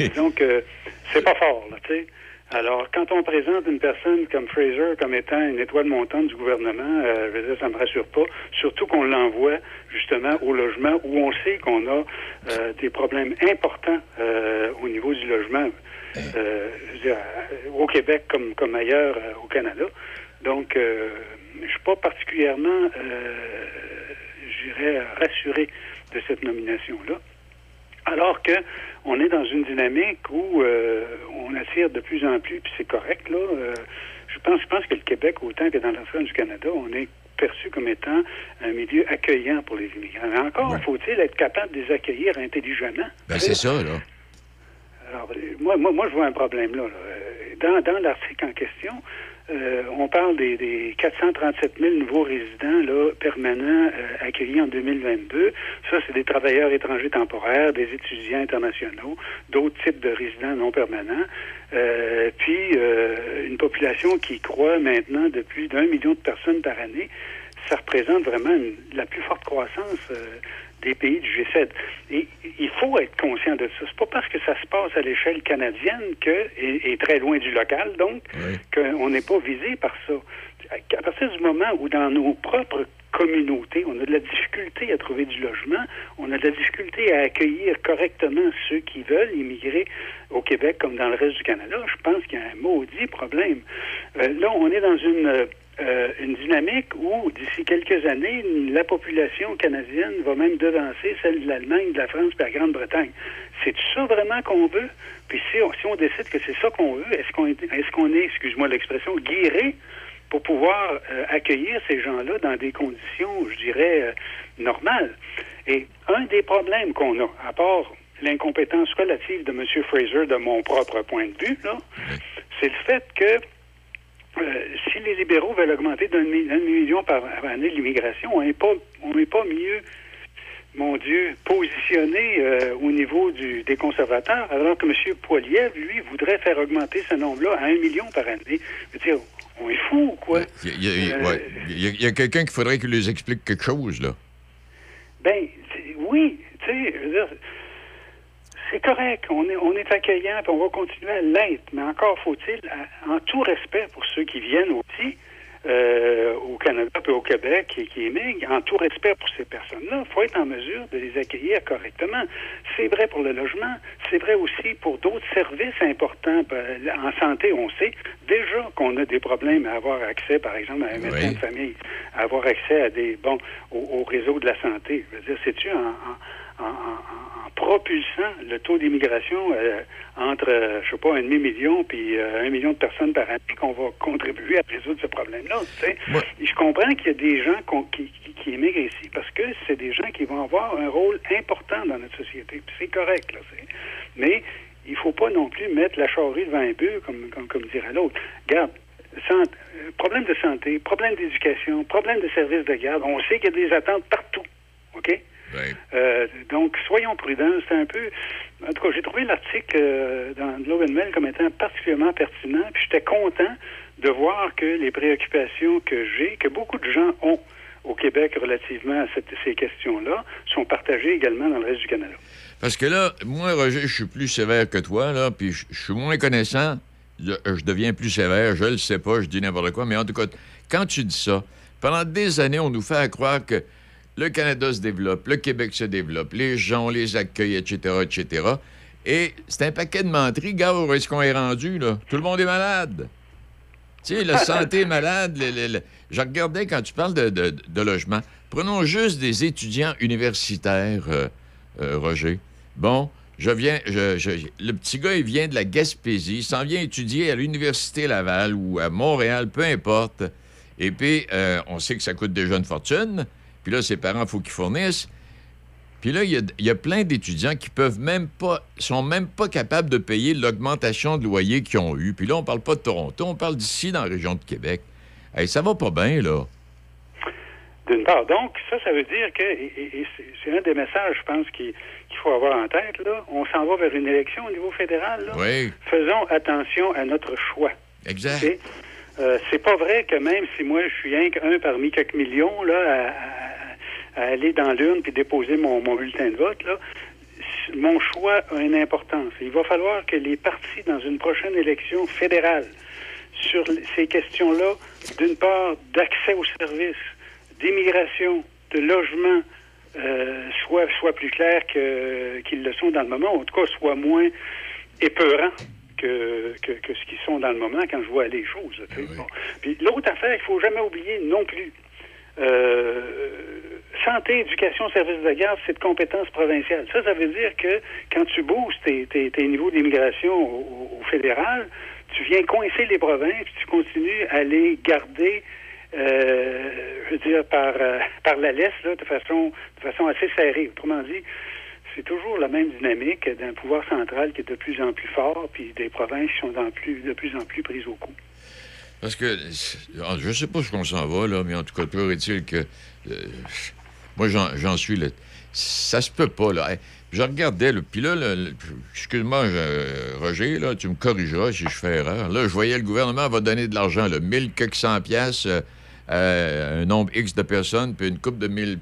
<laughs> <laughs> donc c'est pas fort, là, tu sais. Alors, quand on présente une personne comme Fraser comme étant une étoile montante du gouvernement, euh, je veux dire, ça me rassure pas. Surtout qu'on l'envoie justement au logement où on sait qu'on a euh, des problèmes importants euh, au niveau du logement, euh, je veux dire, euh, au Québec comme, comme ailleurs euh, au Canada. Donc, je suis pas particulièrement, je dirais, rassuré de cette nomination-là. Alors que on est dans une dynamique où euh, on attire de plus en plus, puis c'est correct, là. euh, je pense, je pense que le Québec, autant que dans l'ensemble du Canada, on est perçu comme étant un milieu accueillant pour les immigrants. Mais encore, Ouais. faut-il être capable de les accueillir intelligemment. Ben, c'est ça, là. Alors, euh, moi, moi, moi, je vois un problème là. là. Dans, dans l'article en question, euh, on parle des, des 437 000 nouveaux résidents là, permanents euh, accueillis en 2022. Ça, c'est des travailleurs étrangers temporaires, des étudiants internationaux, d'autres types de résidents non permanents. Euh, puis, une population qui croît maintenant de plus d'un million de personnes par année. Ça représente vraiment la plus forte croissance des pays du G7. Et il faut être conscient de ça. C'est pas parce que ça se passe à l'échelle canadienne que, et, et très loin du local, donc, Oui. qu'on n'est pas visé par ça. À partir du moment où dans nos propres communautés, on a de la difficulté à trouver du logement, on a de la difficulté à accueillir correctement ceux qui veulent immigrer au Québec comme dans le reste du Canada, je pense qu'il y a un maudit problème. Euh, là, on est dans une euh, une dynamique où, d'ici quelques années, la population canadienne va même devancer celle de l'Allemagne, de la France et de la Grande-Bretagne. C'est ça vraiment qu'on veut? Puis si on, si on décide que c'est ça qu'on veut, est-ce qu'on est, est-ce qu'on est, excuse-moi l'expression, guéré pour pouvoir euh, accueillir ces gens-là dans des conditions, je dirais, euh, normales? Et un des problèmes qu'on a, à part l'incompétence relative de M. Fraser, de mon propre point de vue, là, c'est le fait que euh, si les libéraux veulent augmenter d'un mi- d'un million par, année l'immigration, on n'est pas, on pas mieux, mon Dieu, positionné euh, au niveau du, des conservateurs, alors que M. Poiliev, lui, voudrait faire augmenter ce nombre-là à un million par année. Je veux dire, on est fou ou quoi? Il y a, ouais. Quelqu'un qu'il faudrait qu'il les explique quelque chose, là. Ben, oui, tu sais, je veux dire, c'est correct, on est, on est accueillant, puis on va continuer à l'être, mais encore faut-il, en tout respect pour ceux qui viennent aussi euh, au Canada et au Québec et qui émigrent, en tout respect pour ces personnes-là, il faut être en mesure de les accueillir correctement. C'est vrai pour le logement, c'est vrai aussi pour d'autres services importants. Ben, En santé, on sait déjà qu'on a des problèmes à avoir accès, par exemple, à un médecin Oui. de famille, à avoir accès à des bon au, au réseau de la santé. Je veux dire, c'est-tu en, en, en- en propulsant le taux d'immigration euh, entre, euh, je sais pas, un demi-million puis euh, un million de personnes par année qu'on va contribuer à résoudre ce problème-là. Ouais. Je comprends qu'il y a des gens qui, qui, qui émigrent ici parce que c'est des gens qui vont avoir un rôle important dans notre société. C'est correct, là. c'est- Mais il faut pas non plus mettre la charrue devant un bœuf, comme, comme, comme dirait l'autre. Regarde, sant- euh, problème de santé, problème d'éducation, problème de services de garde. On sait qu'il y a des attentes partout. OK? Euh, donc, soyons prudents. C'est un peu. En tout cas, j'ai trouvé l'article euh, dans Globe and Mail comme étant particulièrement pertinent. Puis j'étais content de voir que les préoccupations que j'ai, que beaucoup de gens ont au Québec relativement à cette- ces questions-là, sont partagées également dans le reste du Canada. Parce que là, moi, Roger, je suis plus sévère que toi, là, puis je je suis moins connaissant. Je, je deviens plus sévère, je le sais pas, je dis n'importe quoi, mais en tout cas, quand tu dis ça, pendant des années, on nous fait croire que le Canada se développe, le Québec se développe, les gens, les accueille, etc., etc. Et c'est un paquet de menteries. Regarde où est-ce qu'on est rendu, là? Tout le monde est malade. Tu sais, la santé est malade. le- Je regardais quand tu parles de, de- logement. Prenons juste des étudiants universitaires, euh, euh, Roger. Bon, je viens, le petit gars, il vient de la Gaspésie, il s'en vient étudier à l'Université Laval ou à Montréal, peu importe. Et puis, euh, on sait que ça coûte déjà une fortune. Puis là, ses parents, il faut qu'ils fournissent. Puis là, il y a, il y a plein d'étudiants qui peuvent même pas, sont même pas capables de payer l'augmentation de loyer qu'ils ont eu. Puis là, on parle pas de Toronto, on parle d'ici, dans la région de Québec. Hey, ça va pas bien, là. D'une part. Donc, ça, ça veut dire que, et, c'est- un des messages, je pense, qui- qu'il faut avoir en tête, là. On s'en va vers une élection au niveau fédéral, là. Oui, Faisons attention à notre choix. exact. Euh, c'est pas vrai que même si moi je suis un, un parmi quelques millions là, à, à- à aller dans l'urne puis déposer mon, mon bulletin de vote, là, mon choix a une importance. Il va falloir que les partis dans une prochaine élection fédérale sur ces questions-là, d'une part d'accès aux services, d'immigration, de logement, euh, soient, soient plus clairs qu'ils le sont dans le moment, ou en tout cas soient moins épeurants que, que, que ce qu'ils sont dans le moment quand je vois les choses. Oui. Bon. Puis l'autre affaire, il faut jamais oublier non plus. Euh, santé, éducation, services de garde, c'est de compétence provinciale. Ça, ça veut dire que quand tu boostes tes, tes, tes niveaux d'immigration au, fédéral, tu viens coincer les provinces, puis tu continues à les garder, euh, je veux dire, par, euh, par la laisse, là, de façon, de façon assez serrée. Autrement dit, c'est toujours la même dynamique d'un pouvoir central qui est de plus en plus fort, puis des provinces qui sont de plus en plus prises au coup. Parce que ah, je sais pas où on s'en va, là, mais en tout cas, toujours est-il que. euh, moi, j'en suis là. Ça se peut pas, là. Je regardais, puis là, excuse-moi, Roger, là, tu me corrigeras si je fais erreur. Là, je voyais le gouvernement va donner de l'argent, là, 1000 quelques cent piastres euh, à un nombre X de personnes, puis une coupe de 1000.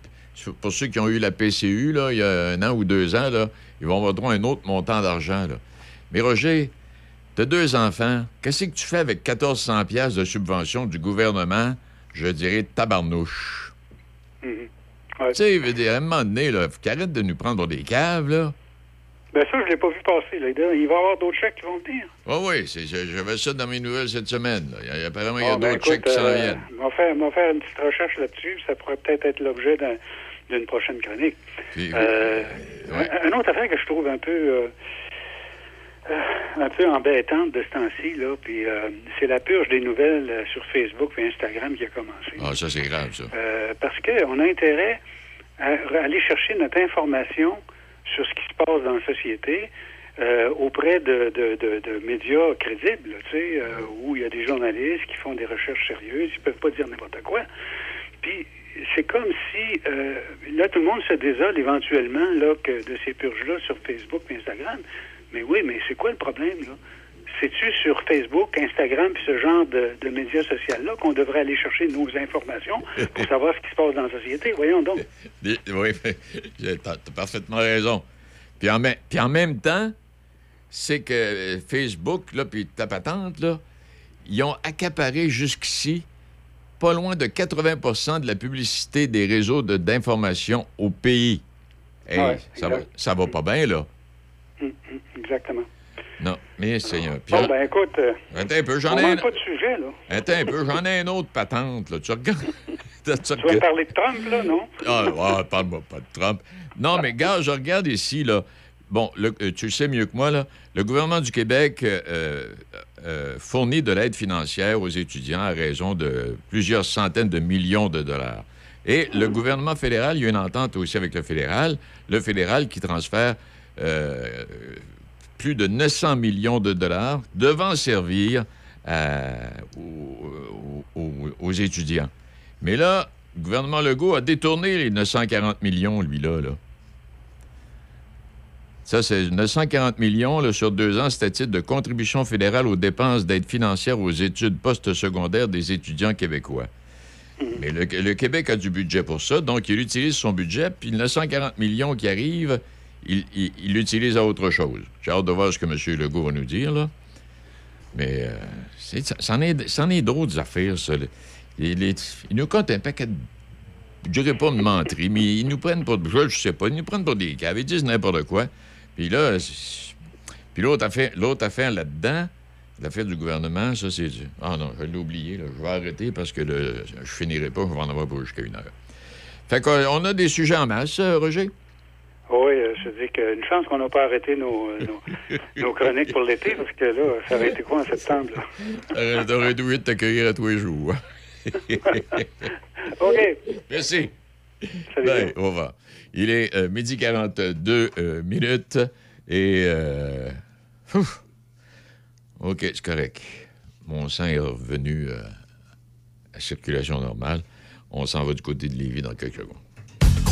Pour ceux qui ont eu la PCU, là, il y a un an ou deux ans, là, ils vont avoir droit à un autre montant d'argent, là. Mais Roger, T'as deux enfants. Qu'est-ce que tu fais avec 1400 pièces de subvention du gouvernement? Je dirais tabarnouche. Mhm. Ouais. Tu sais, à un moment donné, là, faut qu'ils arrêtent de nous prendre des caves, là. Ben ça, je l'ai pas vu passer. Là. Il va y avoir d'autres chèques qui vont venir. Oui, oui, c'est- je- j'avais ça dans mes nouvelles cette semaine. là. Il y a- apparemment, il y a Ah, ben, d'autres chèques qui s'en euh, viennent. On va faire, une petite recherche là-dessus. Ça pourrait peut-être être l'objet d'un- d'une prochaine chronique. Puis, Euh, ouais. un- Une autre affaire que je trouve un peu euh, un peu embêtante de ce temps-ci, là, puis euh, c'est la purge des nouvelles euh, sur Facebook et Instagram qui a commencé. Ah, ça, c'est grave, ça. Euh, parce qu'on a intérêt à aller chercher notre information sur ce qui se passe dans la société euh, auprès de, de- de- de médias crédibles, tu sais, euh, où il y a des journalistes qui font des recherches sérieuses, ils peuvent pas dire n'importe quoi. Puis c'est comme si euh, là tout le monde se désole éventuellement là que de ces purges-là sur Facebook et Instagram. Mais oui, mais c'est quoi le problème là? C'est-tu sur Facebook, Instagram, puis ce genre de, de médias sociaux-là qu'on devrait aller chercher nos informations pour savoir ce qui se passe dans la société? Voyons donc. <laughs> Oui, <laughs> t'as t'as parfaitement raison. Puis en, même- puis en même temps, c'est que Facebook, là, puis ta patente, là, ils ont accaparé jusqu'ici pas loin de 80% de la publicité des réseaux de- d'information au pays. Hey, Ouais, ça, va, ça va pas bien, là. Hum, Exactement. Non, mais Seigneur. Puis, Bon, ben écoute, euh, attends un peu, j'en ai un, pas de sujet, là. attends un peu, j'en ai un autre patente, là. Tu regardes. <laughs> tu regardes- parler de Trump, là, non? Ah, parle-moi pas de Trump. Non, mais gars, je regarde ici, là. Bon, le- euh, tu le sais mieux que moi, là. Le gouvernement du Québec euh, euh, fournit de l'aide financière aux étudiants à raison de plusieurs centaines de millions de dollars. Et le gouvernement fédéral, il y a une entente aussi avec le fédéral. Le fédéral qui transfère euh, plus de 900 millions de dollars devant servir à- aux, étudiants. Mais là, le gouvernement Legault a détourné les 940 millions, lui, là. Ça, c'est 940 millions sur deux ans, c'est à titre de contribution fédérale aux dépenses d'aide financière aux études postsecondaires des étudiants québécois. Mais le, Québec a du budget pour ça, donc il utilise son budget, puis le 940 millions qui arrivent, il il- il l'utilise à autre chose. J'ai hâte de voir ce que M. Legault va nous dire, là. Mais euh, c'en est, d'autres affaires, ça. Il, nous comptent un paquet de... Je dirais pas de menteries, mais ils nous prennent pour... Je, je sais pas, ils nous prennent pour des caves. Ils disent n'importe quoi. Puis là, puis l'autre affaire, l'autre affaire là-dedans, l'affaire du gouvernement, ça, c'est... Ah non, je l'ai oublié, là. Je vais arrêter parce que là, je finirai pas, je vais en avoir pour jusqu'à une heure. Fait qu'on a des sujets en masse, euh, Roger? Oui, euh, dis qu'une chance qu'on n'a pas arrêté nos, euh, nos, <laughs> nos chroniques pour l'été, parce que là, ça aurait été quoi en septembre? là? T'aurais t'aurais dû de t'accueillir à tous les jours. <laughs> OK. Merci. Salut. Ben, au revoir. Il est euh, midi 42 euh, minutes et... euh, ouf. OK, c'est correct. Mon sang est revenu euh, à circulation normale. On s'en va du côté de Lévis dans quelques secondes.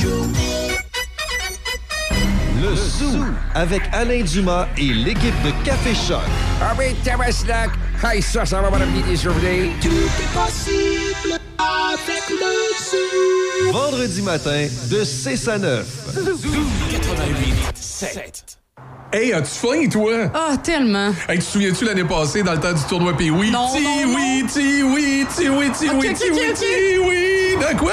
Journée. Le Zoo avec Alain Dumas et l'équipe de Café Choc. Ah oui, Tabaslac! Hey, ça, ça va, des journées. Tout est possible avec le zoo. Vendredi matin de 6 à 9. 88 7. Hey, as-tu faim, toi? Ah, tellement. Hey, tu te souviens-tu l'année passée, dans le temps du tournoi Pee oui? Non, Ti non, oui, ti oui, ti oui, ti oui, ti oui, ti oui. De quoi?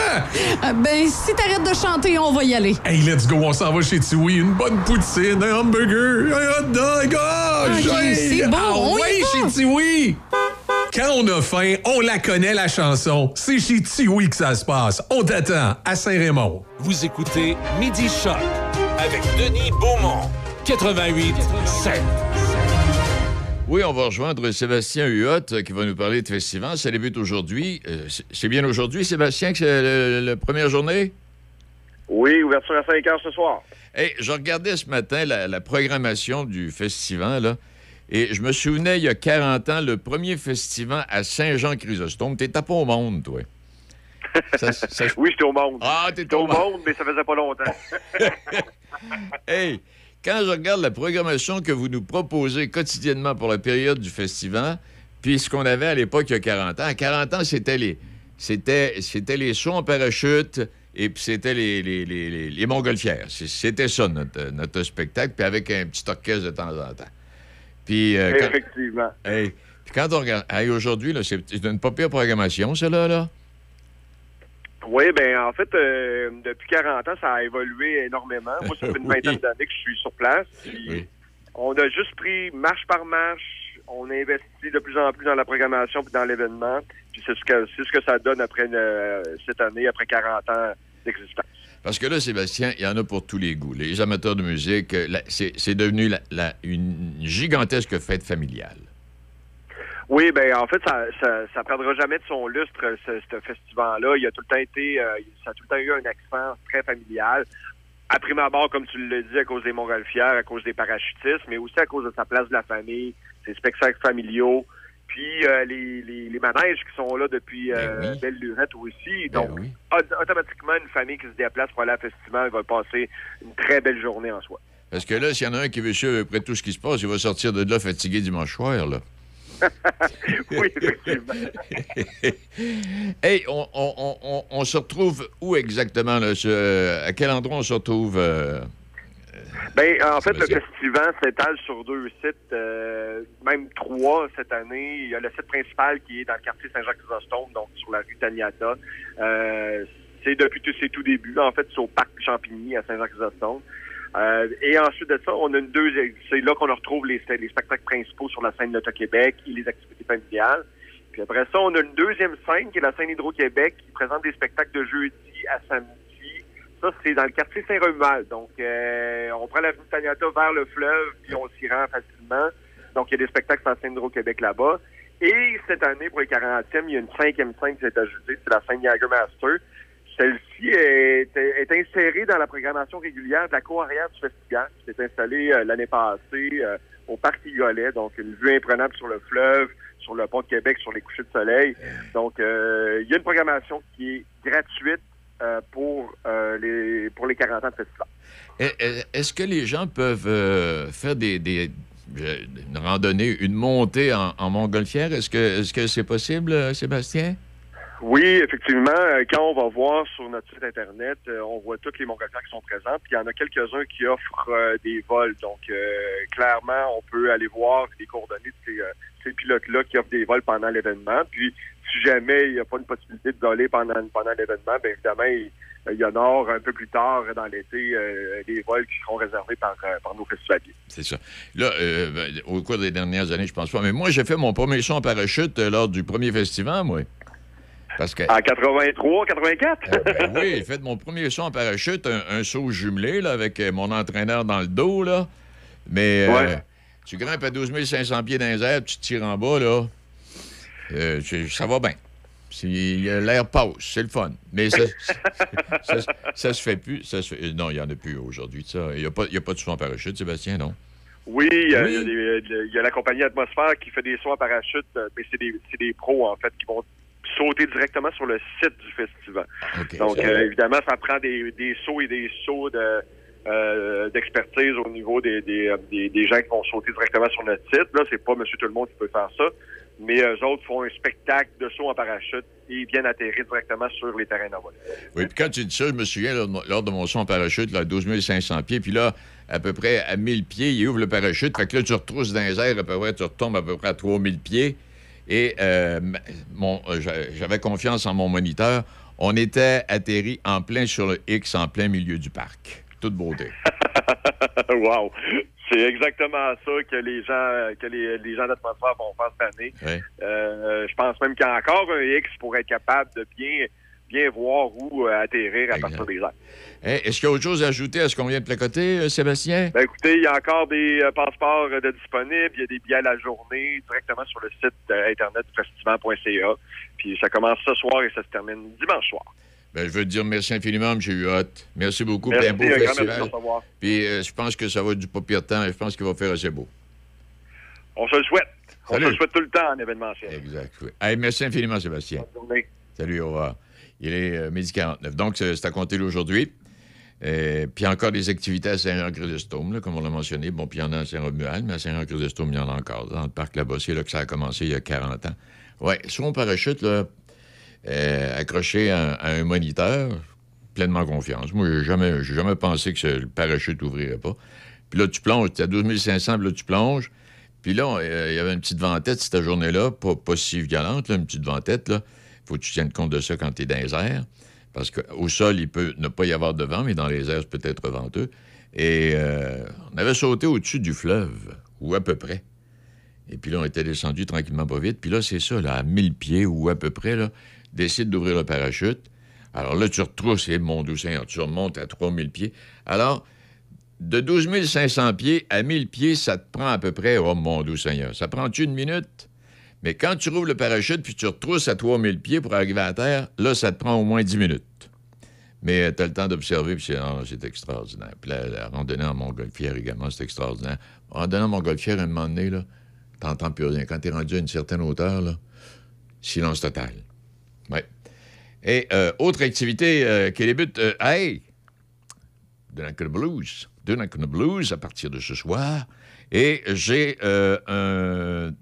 Ah, ben, si t'arrêtes de chanter, on va y aller. Hey, let's go, on s'en va chez Tiwi. Une bonne poutine, un hamburger, un hot dog. Ah, Ok, j'ai- c'est bon, Ah, on y ouais, va. chez Tiwi. Quand on a faim, on la connaît, la chanson. C'est chez Tiwi que ça se passe. On t'attend à Saint-Raymond. Vous écoutez Midi Choc avec Denis Beaumont. 88 7. Oui, on va rejoindre Sébastien Huot euh, qui va nous parler de festival. Ça débute aujourd'hui. Euh, c'est- bien aujourd'hui, Sébastien, que c'est le- la première journée? Oui, ouverture à 5 heures ce soir. Hey, je regardais ce matin la, la programmation du festival, là, et je me souvenais, il y a 40 ans, le premier festival à Saint-Jean-Chrysostome. T'étais pas au monde, toi. Ça- ça- <laughs> Oui, j'étais au monde. Ah, t'étais au au monde. monde, mais ça faisait pas longtemps. <laughs> <laughs> Hey, quand je regarde la programmation que vous nous proposez quotidiennement pour la période du festival, puis ce qu'on avait à l'époque il y a 40 ans, à 40 ans, c'était les, c'était, c'était les sauts en parachute et puis c'était les, les, les, montgolfières. C'était ça, notre, notre spectacle, puis avec un petit orchestre de temps en temps. Puis, euh, quand, Effectivement. hey, puis quand on regarde, hey, aujourd'hui, c'est une pas pire programmation, celle-là, là. Oui, ben en fait, euh, depuis 40 ans, ça a évolué énormément. Moi, ça <laughs> fait une Oui. vingtaine d'années que je suis sur place. Oui. On a juste pris marche par marche. On investit de plus en plus dans la programmation puis dans l'événement. Puis c'est ce que c'est ce que ça donne après une- cette année, après 40 ans d'existence. Parce que là, Sébastien, il y en a pour tous les goûts. Les amateurs de musique, euh, c'est devenu la- la- une gigantesque fête familiale. Oui, ben en fait, ça, ça, ça perdra jamais de son lustre, ce, ce festival-là. Il a tout le temps été, euh, ça a tout le temps eu un accent très familial. À prime abord, comme tu l'as dit, à cause des montgolfières, à cause des parachutistes, mais aussi à cause de sa place de la famille, ses spectacles familiaux, puis euh, les, les, les manèges qui sont là depuis euh, Ben oui. Belle Lurette aussi. Ben Donc, oui. automatiquement, une famille qui se déplace pour aller à un festival va passer une très belle journée en soi. Parce que là, s'il y en a un qui veut suivre après tout ce qui se passe, il va sortir de là fatigué dimanche soir, là. Oui, effectivement. <laughs> hey, on, on- on- on- se retrouve où exactement, là? ce- à quel endroit on se retrouve? euh, Ben, en fait, le festival s'étale sur deux sites, euh, même trois cette année. Il y a le site principal qui est dans le quartier Saint-Jacques-Chrysostome, donc sur la rue Taniata. Euh, c'est depuis tout, ses tout débuts. En fait, c'est au parc Champigny à Saint-Jacques-Chrysostome. Euh, et ensuite de ça, on a une deuxième. C'est là qu'on retrouve les, les spectacles principaux sur la scène de Québec et les activités familiales. Puis après ça, on a une deuxième scène qui est la scène Hydro-Québec qui présente des spectacles de jeudi à samedi. Ça, c'est dans le quartier Saint-Romuald. Donc, euh, on prend l'avenue Taniata vers le fleuve, puis on s'y rend facilement. Donc, il y a des spectacles sur la scène Hydro-Québec là-bas. Et cette année, pour les 40e, il y a une cinquième scène qui s'est ajoutée, c'est la scène Master. Celle-ci est, insérée dans la programmation régulière de la cour arrière du festival, qui s'est installée euh, l'année passée euh, au Parc Rigolet. Donc, une vue imprenable sur le fleuve, sur le pont de Québec, sur les couchers de soleil. Donc, euh, il y a une programmation qui est gratuite pour, les, pour les 40 ans de festival. Eh, eh, Est-ce que les gens peuvent faire des, des- une randonnée, une montée en, montgolfière? Est-ce que est-ce que c'est possible, Sébastien? Oui, effectivement. euh, Quand on va voir sur notre site Internet, euh, on voit tous les montgolfières qui sont présents. Puis il y en a quelques-uns qui offrent euh, des vols. Donc, clairement, on peut aller voir les coordonnées de ces, pilotes-là qui offrent des vols pendant l'événement. Puis, si jamais il n'y a pas une possibilité de voler pendant, l'événement, bien évidemment, il, y en aura un peu plus tard dans l'été des vols qui seront réservés par, nos festivaliers. C'est ça. Là, ben, au cours des dernières années, je pense pas. Mais moi, j'ai fait mon premier saut en parachute lors du premier festival, moi. Parce que. En 83, 84? Ben oui, j'ai fait mon premier saut en parachute, un, un saut jumelé là, avec euh, mon entraîneur dans le dos. Là. Mais euh, tu grimpes à 12 500 pieds dans les airs, tu te tires en bas, là. Euh, ça va bien. Si l'air passe, c'est le fun. Mais ça, ça, <laughs> ça- ça se fait plus. Ça se fait- non, il n'y en a plus aujourd'hui de ça. Il n'y a, pas- a de saut en parachute, Sébastien, non? Oui, il y Oui. y a y la compagnie Atmosphère qui fait des sauts en parachute, mais c'est des, c'est des pros, en fait, qui vont sauter directement sur le site du festival. Donc, euh, évidemment, ça prend des, des sauts et des sauts de, euh, d'expertise au niveau des, des, euh, des, des gens qui vont sauter directement sur notre site. Là, c'est pas Monsieur Tout-le-Monde qui peut faire ça, mais eux autres font un spectacle de saut en parachute et ils viennent atterrir directement sur les terrains d'envol. Oui, puis quand tu dis ça, je me souviens, lors de mon- lors de mon saut en parachute, là, à 12 500 pieds, puis là, à peu près à 1000 pieds, il ouvre le parachute. Fait que là, tu retrousses dans les airs, à peu près, tu retombes à peu près à 3000 pieds. Et euh, mon, euh, j'a- j'avais confiance en mon moniteur. On était atterri en plein sur le X, en plein milieu du parc. Toute beauté. <laughs> wow! C'est exactement ça que les gens que les, les gens d'atmosphère vont faire cette année. Euh, je pense même qu'il y a encore un X pour être capable de bien bien voir où euh, atterrir à partir des airs. Hey, Est-ce qu'il y a autre chose à ajouter à ce qu'on vient de placoter, euh, Sébastien? Ben écoutez, il y a encore des euh, passeports de disponibles, il y a des billets à la journée directement sur le site internet festival.ca. Puis ça commence ce soir et ça se termine dimanche soir. Ben, je veux te dire merci infiniment, M. Huot. Merci beaucoup. Merci, un beau festival. merci. Puis je pense que ça va être du pas pire temps et je pense qu'il va faire assez beau. On se le souhaite. On se le souhaite tout le temps en événementiel. Exact. oui. Hey, merci infiniment, Sébastien. Bonne journée. Salut, au revoir. Il est euh, midi 49. Donc, c'est à compter d'aujourd'hui. Euh, puis encore des activités à Saint-Jean-Chrysostome, comme on l'a mentionné. Bon, puis il y en a à Saint-Romuald, mais à Saint-Jean-Chrysostome, il y en a encore. Dans le parc là-bas, c'est là que ça a commencé il y a 40 ans. Oui, sur mon parachute, là, euh, accroché à, un moniteur, pleinement confiance. Moi, j'ai jamais, jamais pensé que le parachute n'ouvrirait pas. Puis là, tu plonges, tu à 12 500, puis là, tu plonges. Puis là, il y avait une petite ventette cette journée-là, pas, si violente, une petite ventette. Là. Faut que tu tiennes compte de ça quand tu es dans les airs. Parce qu'au sol, il peut ne pas y avoir de vent, mais dans les airs, c'est peut-être venteux. Et euh, on avait sauté au-dessus du fleuve, ou à peu près. Et puis là, on était descendu tranquillement pas vite. Puis là, c'est ça, à 1000 pieds ou à peu près, là, décide d'ouvrir le parachute. Alors là, tu retrousses, et mon doux Seigneur, tu remontes à 3000 pieds. Alors, de 12 500 pieds à 1000 pieds, ça te prend à peu près, oh mon doux Seigneur, ça prend-tu une minute? Mais quand tu rouvres le parachute puis tu retrousses à 3000 pieds pour arriver à terre, là, ça te prend au moins 10 minutes. Mais tu as le temps d'observer, puis c'est ah, c'est extraordinaire. Puis la, la randonnée en montgolfière également, c'est extraordinaire. En randonnée en montgolfière, à un moment donné, là, t'entends plus rien. Quand t'es rendu à une certaine hauteur, là, silence total. Ouais. Et euh, autre activité euh, qui débute, euh, hey, Duncan Blues. Duncan Blues à partir de ce soir. Et j'ai euh, un,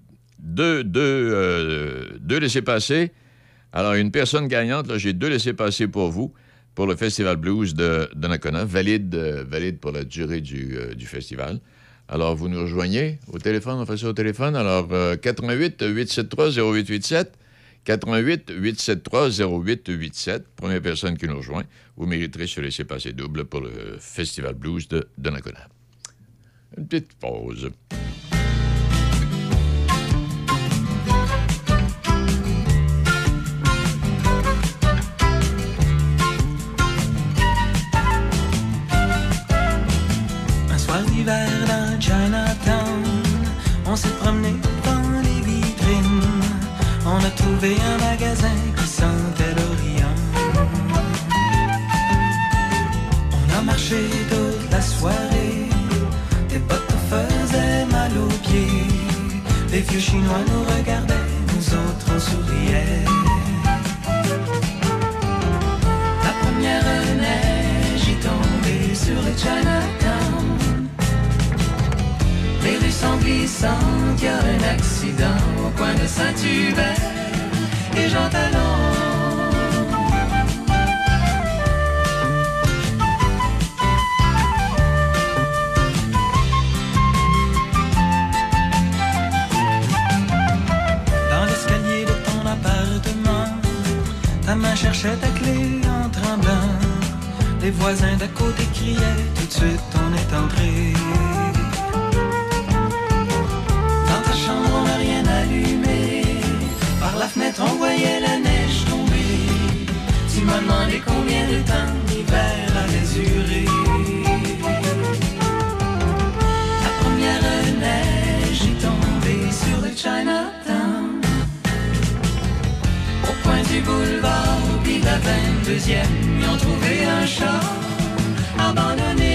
deux, deux, euh, deux laissés-passer. Alors, une personne gagnante, j'ai deux laissés-passer pour vous, pour le Festival Blues de Donnacona, valide, euh, valide pour la durée du, euh, du festival. Alors, vous nous rejoignez au téléphone, on fait ça au téléphone. Alors, euh, 88 873 0887 88 873 0887 Première personne qui nous rejoint, vous mériterez ce laisser-passer double pour le Festival Blues de Donnacona. Une petite pause. Dans Chinatown, on s'est promené dans les vitrines. On a trouvé un magasin qui sentait l'Orient. On a marché toute la soirée, tes te faisaient mal aux pieds. Les vieux chinois nous regardaient, nous autres on souriait. La première neige est tombée sur le Chinatown. Glissantes, y a un accident au coin de Saint-Hubert et Jean Talon. Dans l'escalier de ton appartement, ta main cherchait ta clé en tremblant. Les voisins d'à côté criaient, tout de suite on est entré. M'as demandé combien de temps l'hiver allait durer. La première neige est tombée sur le Chinatown. Au coin du boulevard, puis la 22e, ils ont trouvé un chat abandonné.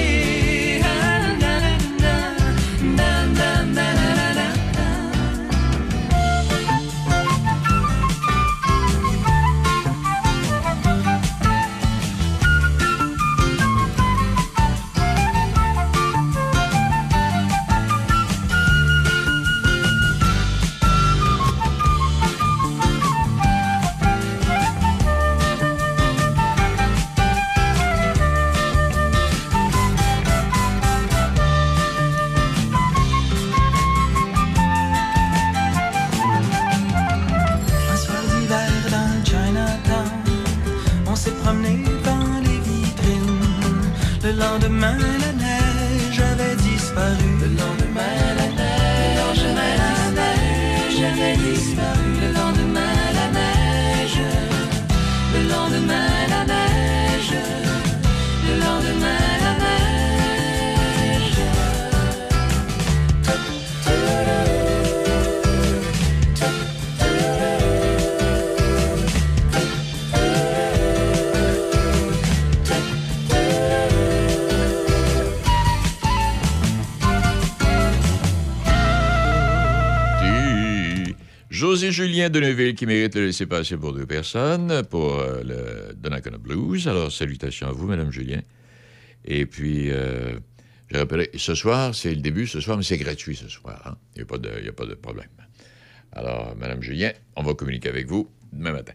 out of mind Julien de Neuville qui mérite le laisser passer pour deux personnes pour euh, le Donnacona Blues. Alors, salutations à vous, Madame Julien. Et puis, euh, je rappellerai, ce soir, c'est le début ce soir, mais c'est gratuit ce soir. hein. Il n'y de- a pas de problème. Alors, Madame Julien, on va communiquer avec vous demain matin.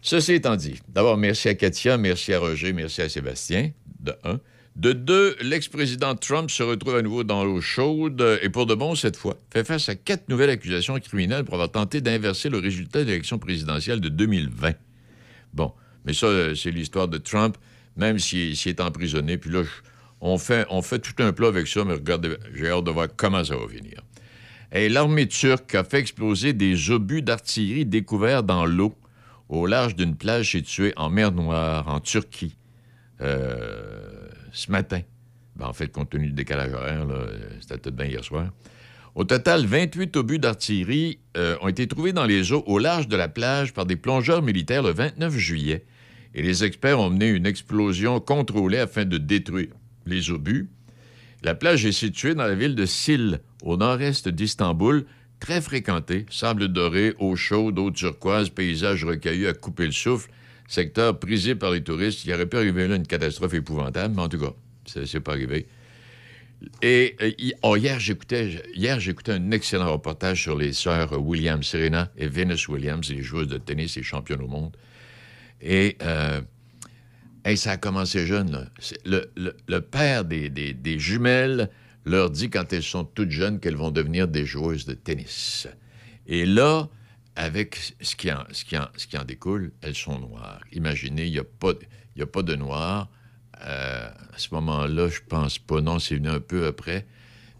Ceci étant dit, d'abord, merci à Katia, merci à Roger, merci à Sébastien, de un. De deux, l'ex-président Trump se retrouve à nouveau dans l'eau chaude et pour de bon cette fois, fait face à quatre nouvelles accusations criminelles pour avoir tenté d'inverser le résultat de l'élection présidentielle de 2020. Bon, mais ça, c'est l'histoire de Trump, même s'il est emprisonné. Puis là, on fait, tout un plat avec ça, mais regardez, j'ai hâte de voir comment ça va finir. Et l'armée turque a fait exploser des obus d'artillerie découverts dans l'eau au large d'une plage située en mer Noire, en Turquie, euh, ce matin. Ben, en fait, compte tenu du décalage horaire, euh, c'était tout bien hier soir. Au total, 28 obus d'artillerie euh, ont été trouvés dans les eaux au large de la plage par des plongeurs militaires le 29 juillet. Et les experts ont mené une explosion contrôlée afin de détruire les obus. La plage est située dans la ville de Sil, au nord-est d'Istanbul, très fréquentée. Sable doré, eau chaude, eau turquoise, paysage recueilli à couper le souffle. Secteur prisé par les touristes. Il aurait pu arriver là une catastrophe épouvantable, mais en tout cas, c'est pas arrivé. Et euh, oh, hier, j'écoutais hier, j'écoutais un excellent reportage sur les sœurs Williams Serena et Venus Williams, les joueuses de tennis et championnes au monde. Et euh, ça a commencé jeune. Le, père des jumelles leur dit quand elles sont toutes jeunes qu'elles vont devenir des joueuses de tennis. Et là, avec ce qui en, découle, elles sont noires. Imaginez, il n'y a, pas de- il y a pas de noir. Euh, à ce moment-là, je pense pas. Non, c'est venu un peu après.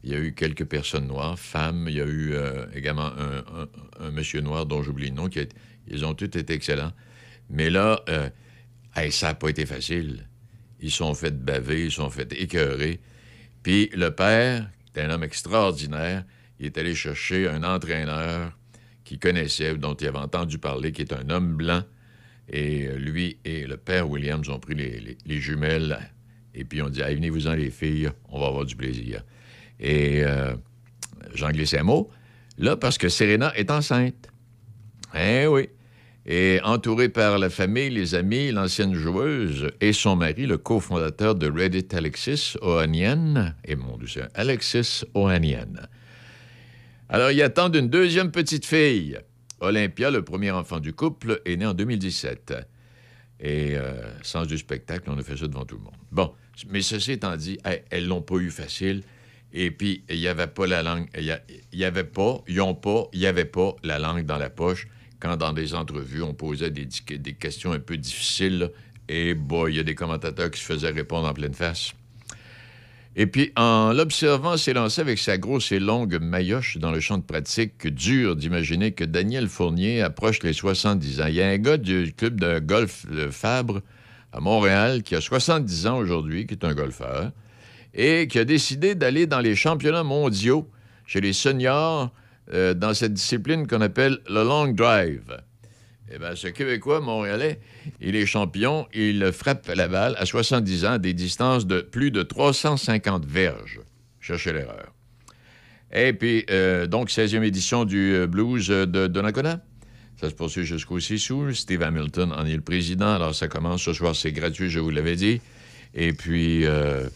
Il y a eu quelques personnes noires, femmes. Il y a eu euh, également un, monsieur noir dont j'oublie le nom. Qui a- ils ont tous été excellents. Mais là, euh, ça n'a pas été facile. Ils sont fait baver, ils sont fait écœurer. Puis le père, un homme extraordinaire, est allé chercher un entraîneur qu'il connaissait, dont il avait entendu parler, qui est un homme blanc. Et euh, lui et le père Williams ont pris les, les- les jumelles et puis on dit Allez, venez-vous-en, les filles, on va avoir du plaisir. Et euh, j'en glisse un mot. Là, parce que Serena est enceinte. Eh oui. Et entourée par la famille, les amis, l'ancienne joueuse et son mari, le cofondateur de Reddit, Alexis Ohanian. Et mon Dieu, Alexis Ohanian. Alors, il attend une deuxième petite fille. Olympia, le premier enfant du couple, est né en 2017. Et euh, sens du spectacle, on a fait ça devant tout le monde. Bon, mais ceci étant dit, elles l'ont pas eu facile. Et puis, il n'y avait pas la langue. Il n'y avait pas, ils n'ont pas, il n'y avait pas la langue dans la poche quand, dans des entrevues, on posait des, questions un peu difficiles. Et bah, il y a des commentateurs qui se faisaient répondre en pleine face. Et puis, en l'observant s'élancer avec sa grosse et longue maillotche dans le champ de pratique, dur d'imaginer que Daniel Fournier approche les 70 ans. Il y a un gars du club de golf le Fabre à Montréal qui a 70 ans aujourd'hui, qui est un golfeur, et qui a décidé d'aller dans les championnats mondiaux chez les seniors euh, dans cette discipline qu'on appelle le long drive. Eh bien, ce Québécois montréalais, il est champion. Il frappe la balle à 70 ans des distances de plus de 350 verges. Cherchez l'erreur. Et puis, euh, donc, 16e édition du euh, Blues de Donnacona. Ça se poursuit jusqu'au 6 août. Steve Hamilton en est le président. Alors, ça commence ce soir. C'est gratuit, je vous l'avais dit. Et puis, euh,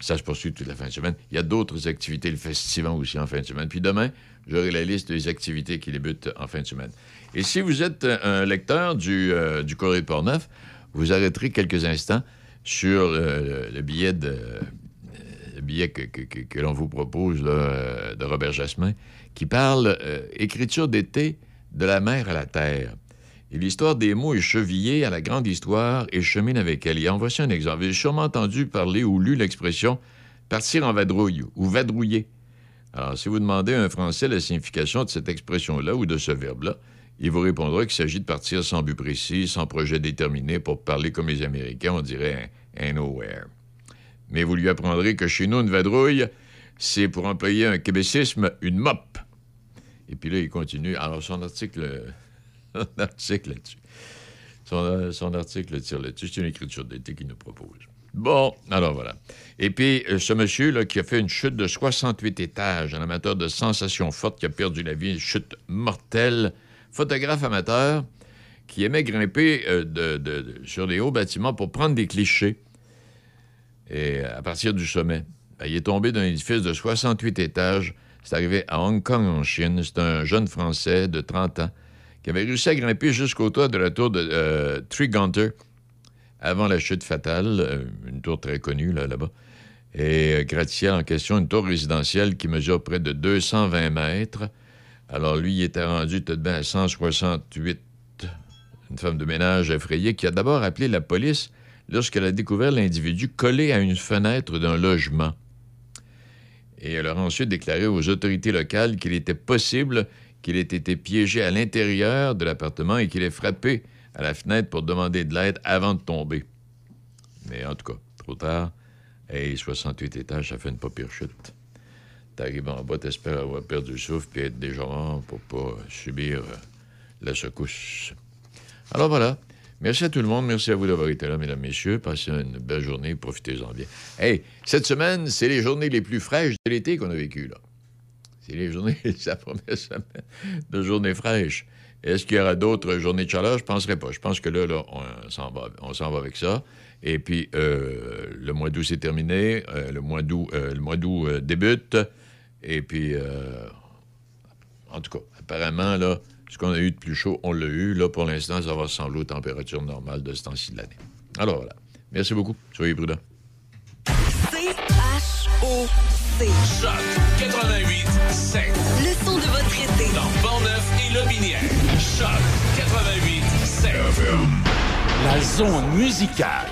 ça se poursuit toute la fin de semaine. Il y a d'autres activités, le festival aussi en fin de semaine. Puis demain, j'aurai la liste des activités qui débutent en fin de semaine. Et si vous êtes un lecteur du, euh, du Courrier de Portneuf, vous arrêterez quelques instants sur euh, le billet de, euh, le billet que, que- que- l'on vous propose là, euh, de Robert Jasmin, qui parle écriture d'été de la mer à la terre. Et l'histoire des mots est chevillée à la grande histoire et chemine avec elle. Et en voici un exemple. Vous avez sûrement entendu parler ou lu l'expression partir en vadrouille ou vadrouiller. Alors, si vous demandez à un Français la signification de cette expression-là ou de ce verbe-là, il vous répondra qu'il s'agit de partir sans but précis, sans projet déterminé. Pour parler comme les Américains, on dirait un, nowhere. Mais vous lui apprendrez que chez nous, une vadrouille, c'est pour employer un québécisme, une mop. Et puis là, il continue. Alors, son article, <laughs> son article là-dessus. Son, son article tire là-dessus. C'est une écriture d'été qu'il nous propose. Bon, alors voilà. Et puis, euh, ce monsieur là, qui a fait une chute de 68 étages, un amateur de sensations fortes qui a perdu la vie, une chute mortelle, photographe amateur qui aimait grimper euh, sur les hauts bâtiments pour prendre des clichés. Et à partir du sommet, ben, il est tombé d'un édifice de 68 étages. C'est arrivé à Hong Kong, en Chine. C'est un jeune Français de 30 ans qui avait réussi à grimper jusqu'au toit de la tour de euh, avant la chute fatale, euh, une tour très connue là, là-bas. Et euh, en question, une tour résidentielle qui mesure près de 220 mètres. Alors lui, il était rendu tout de même à 168. Une femme de ménage effrayée qui a d'abord appelé la police lorsqu'elle a découvert l'individu collé à une fenêtre d'un logement. Et elle a ensuite déclaré aux autorités locales qu'il était possible qu'il ait été piégé à l'intérieur de l'appartement et qu'il ait frappé à la fenêtre pour demander de l'aide avant de tomber. Mais en tout cas, trop tard. Et 68 étages, ça fait une pas pire chute. T'arrives en bas, t'espères avoir perdu le souffle puis être déjà mort pour pas subir euh, la secousse. Alors voilà. Merci à tout le monde. Merci à vous d'avoir été là, mesdames, messieurs. Passez une belle journée. Profitez-en bien. Hey, cette semaine, c'est les journées les plus fraîches de l'été qu'on a vécues, là. C'est les journées, <laughs> la première semaine de journées fraîches. Est-ce qu'il y aura d'autres journées de chaleur? Je ne penserais pas. Je pense que là, là on s'en va, va avec ça. Et puis, euh, le mois d'août, c'est terminé. Le mois d'août, euh, le mois d'août euh, débute. Et puis, euh, en tout cas, apparemment, là, ce qu'on a eu de plus chaud, on l'a eu. Là, pour l'instant, ça va ressembler aux températures normales de ce temps-ci de l'année. Alors voilà. Merci beaucoup. Soyez prudents. C-H-O-C. Choc 88 7. Le son de votre été. Dans Portneuf et Lobinière. Choc 88 7. La zone musicale.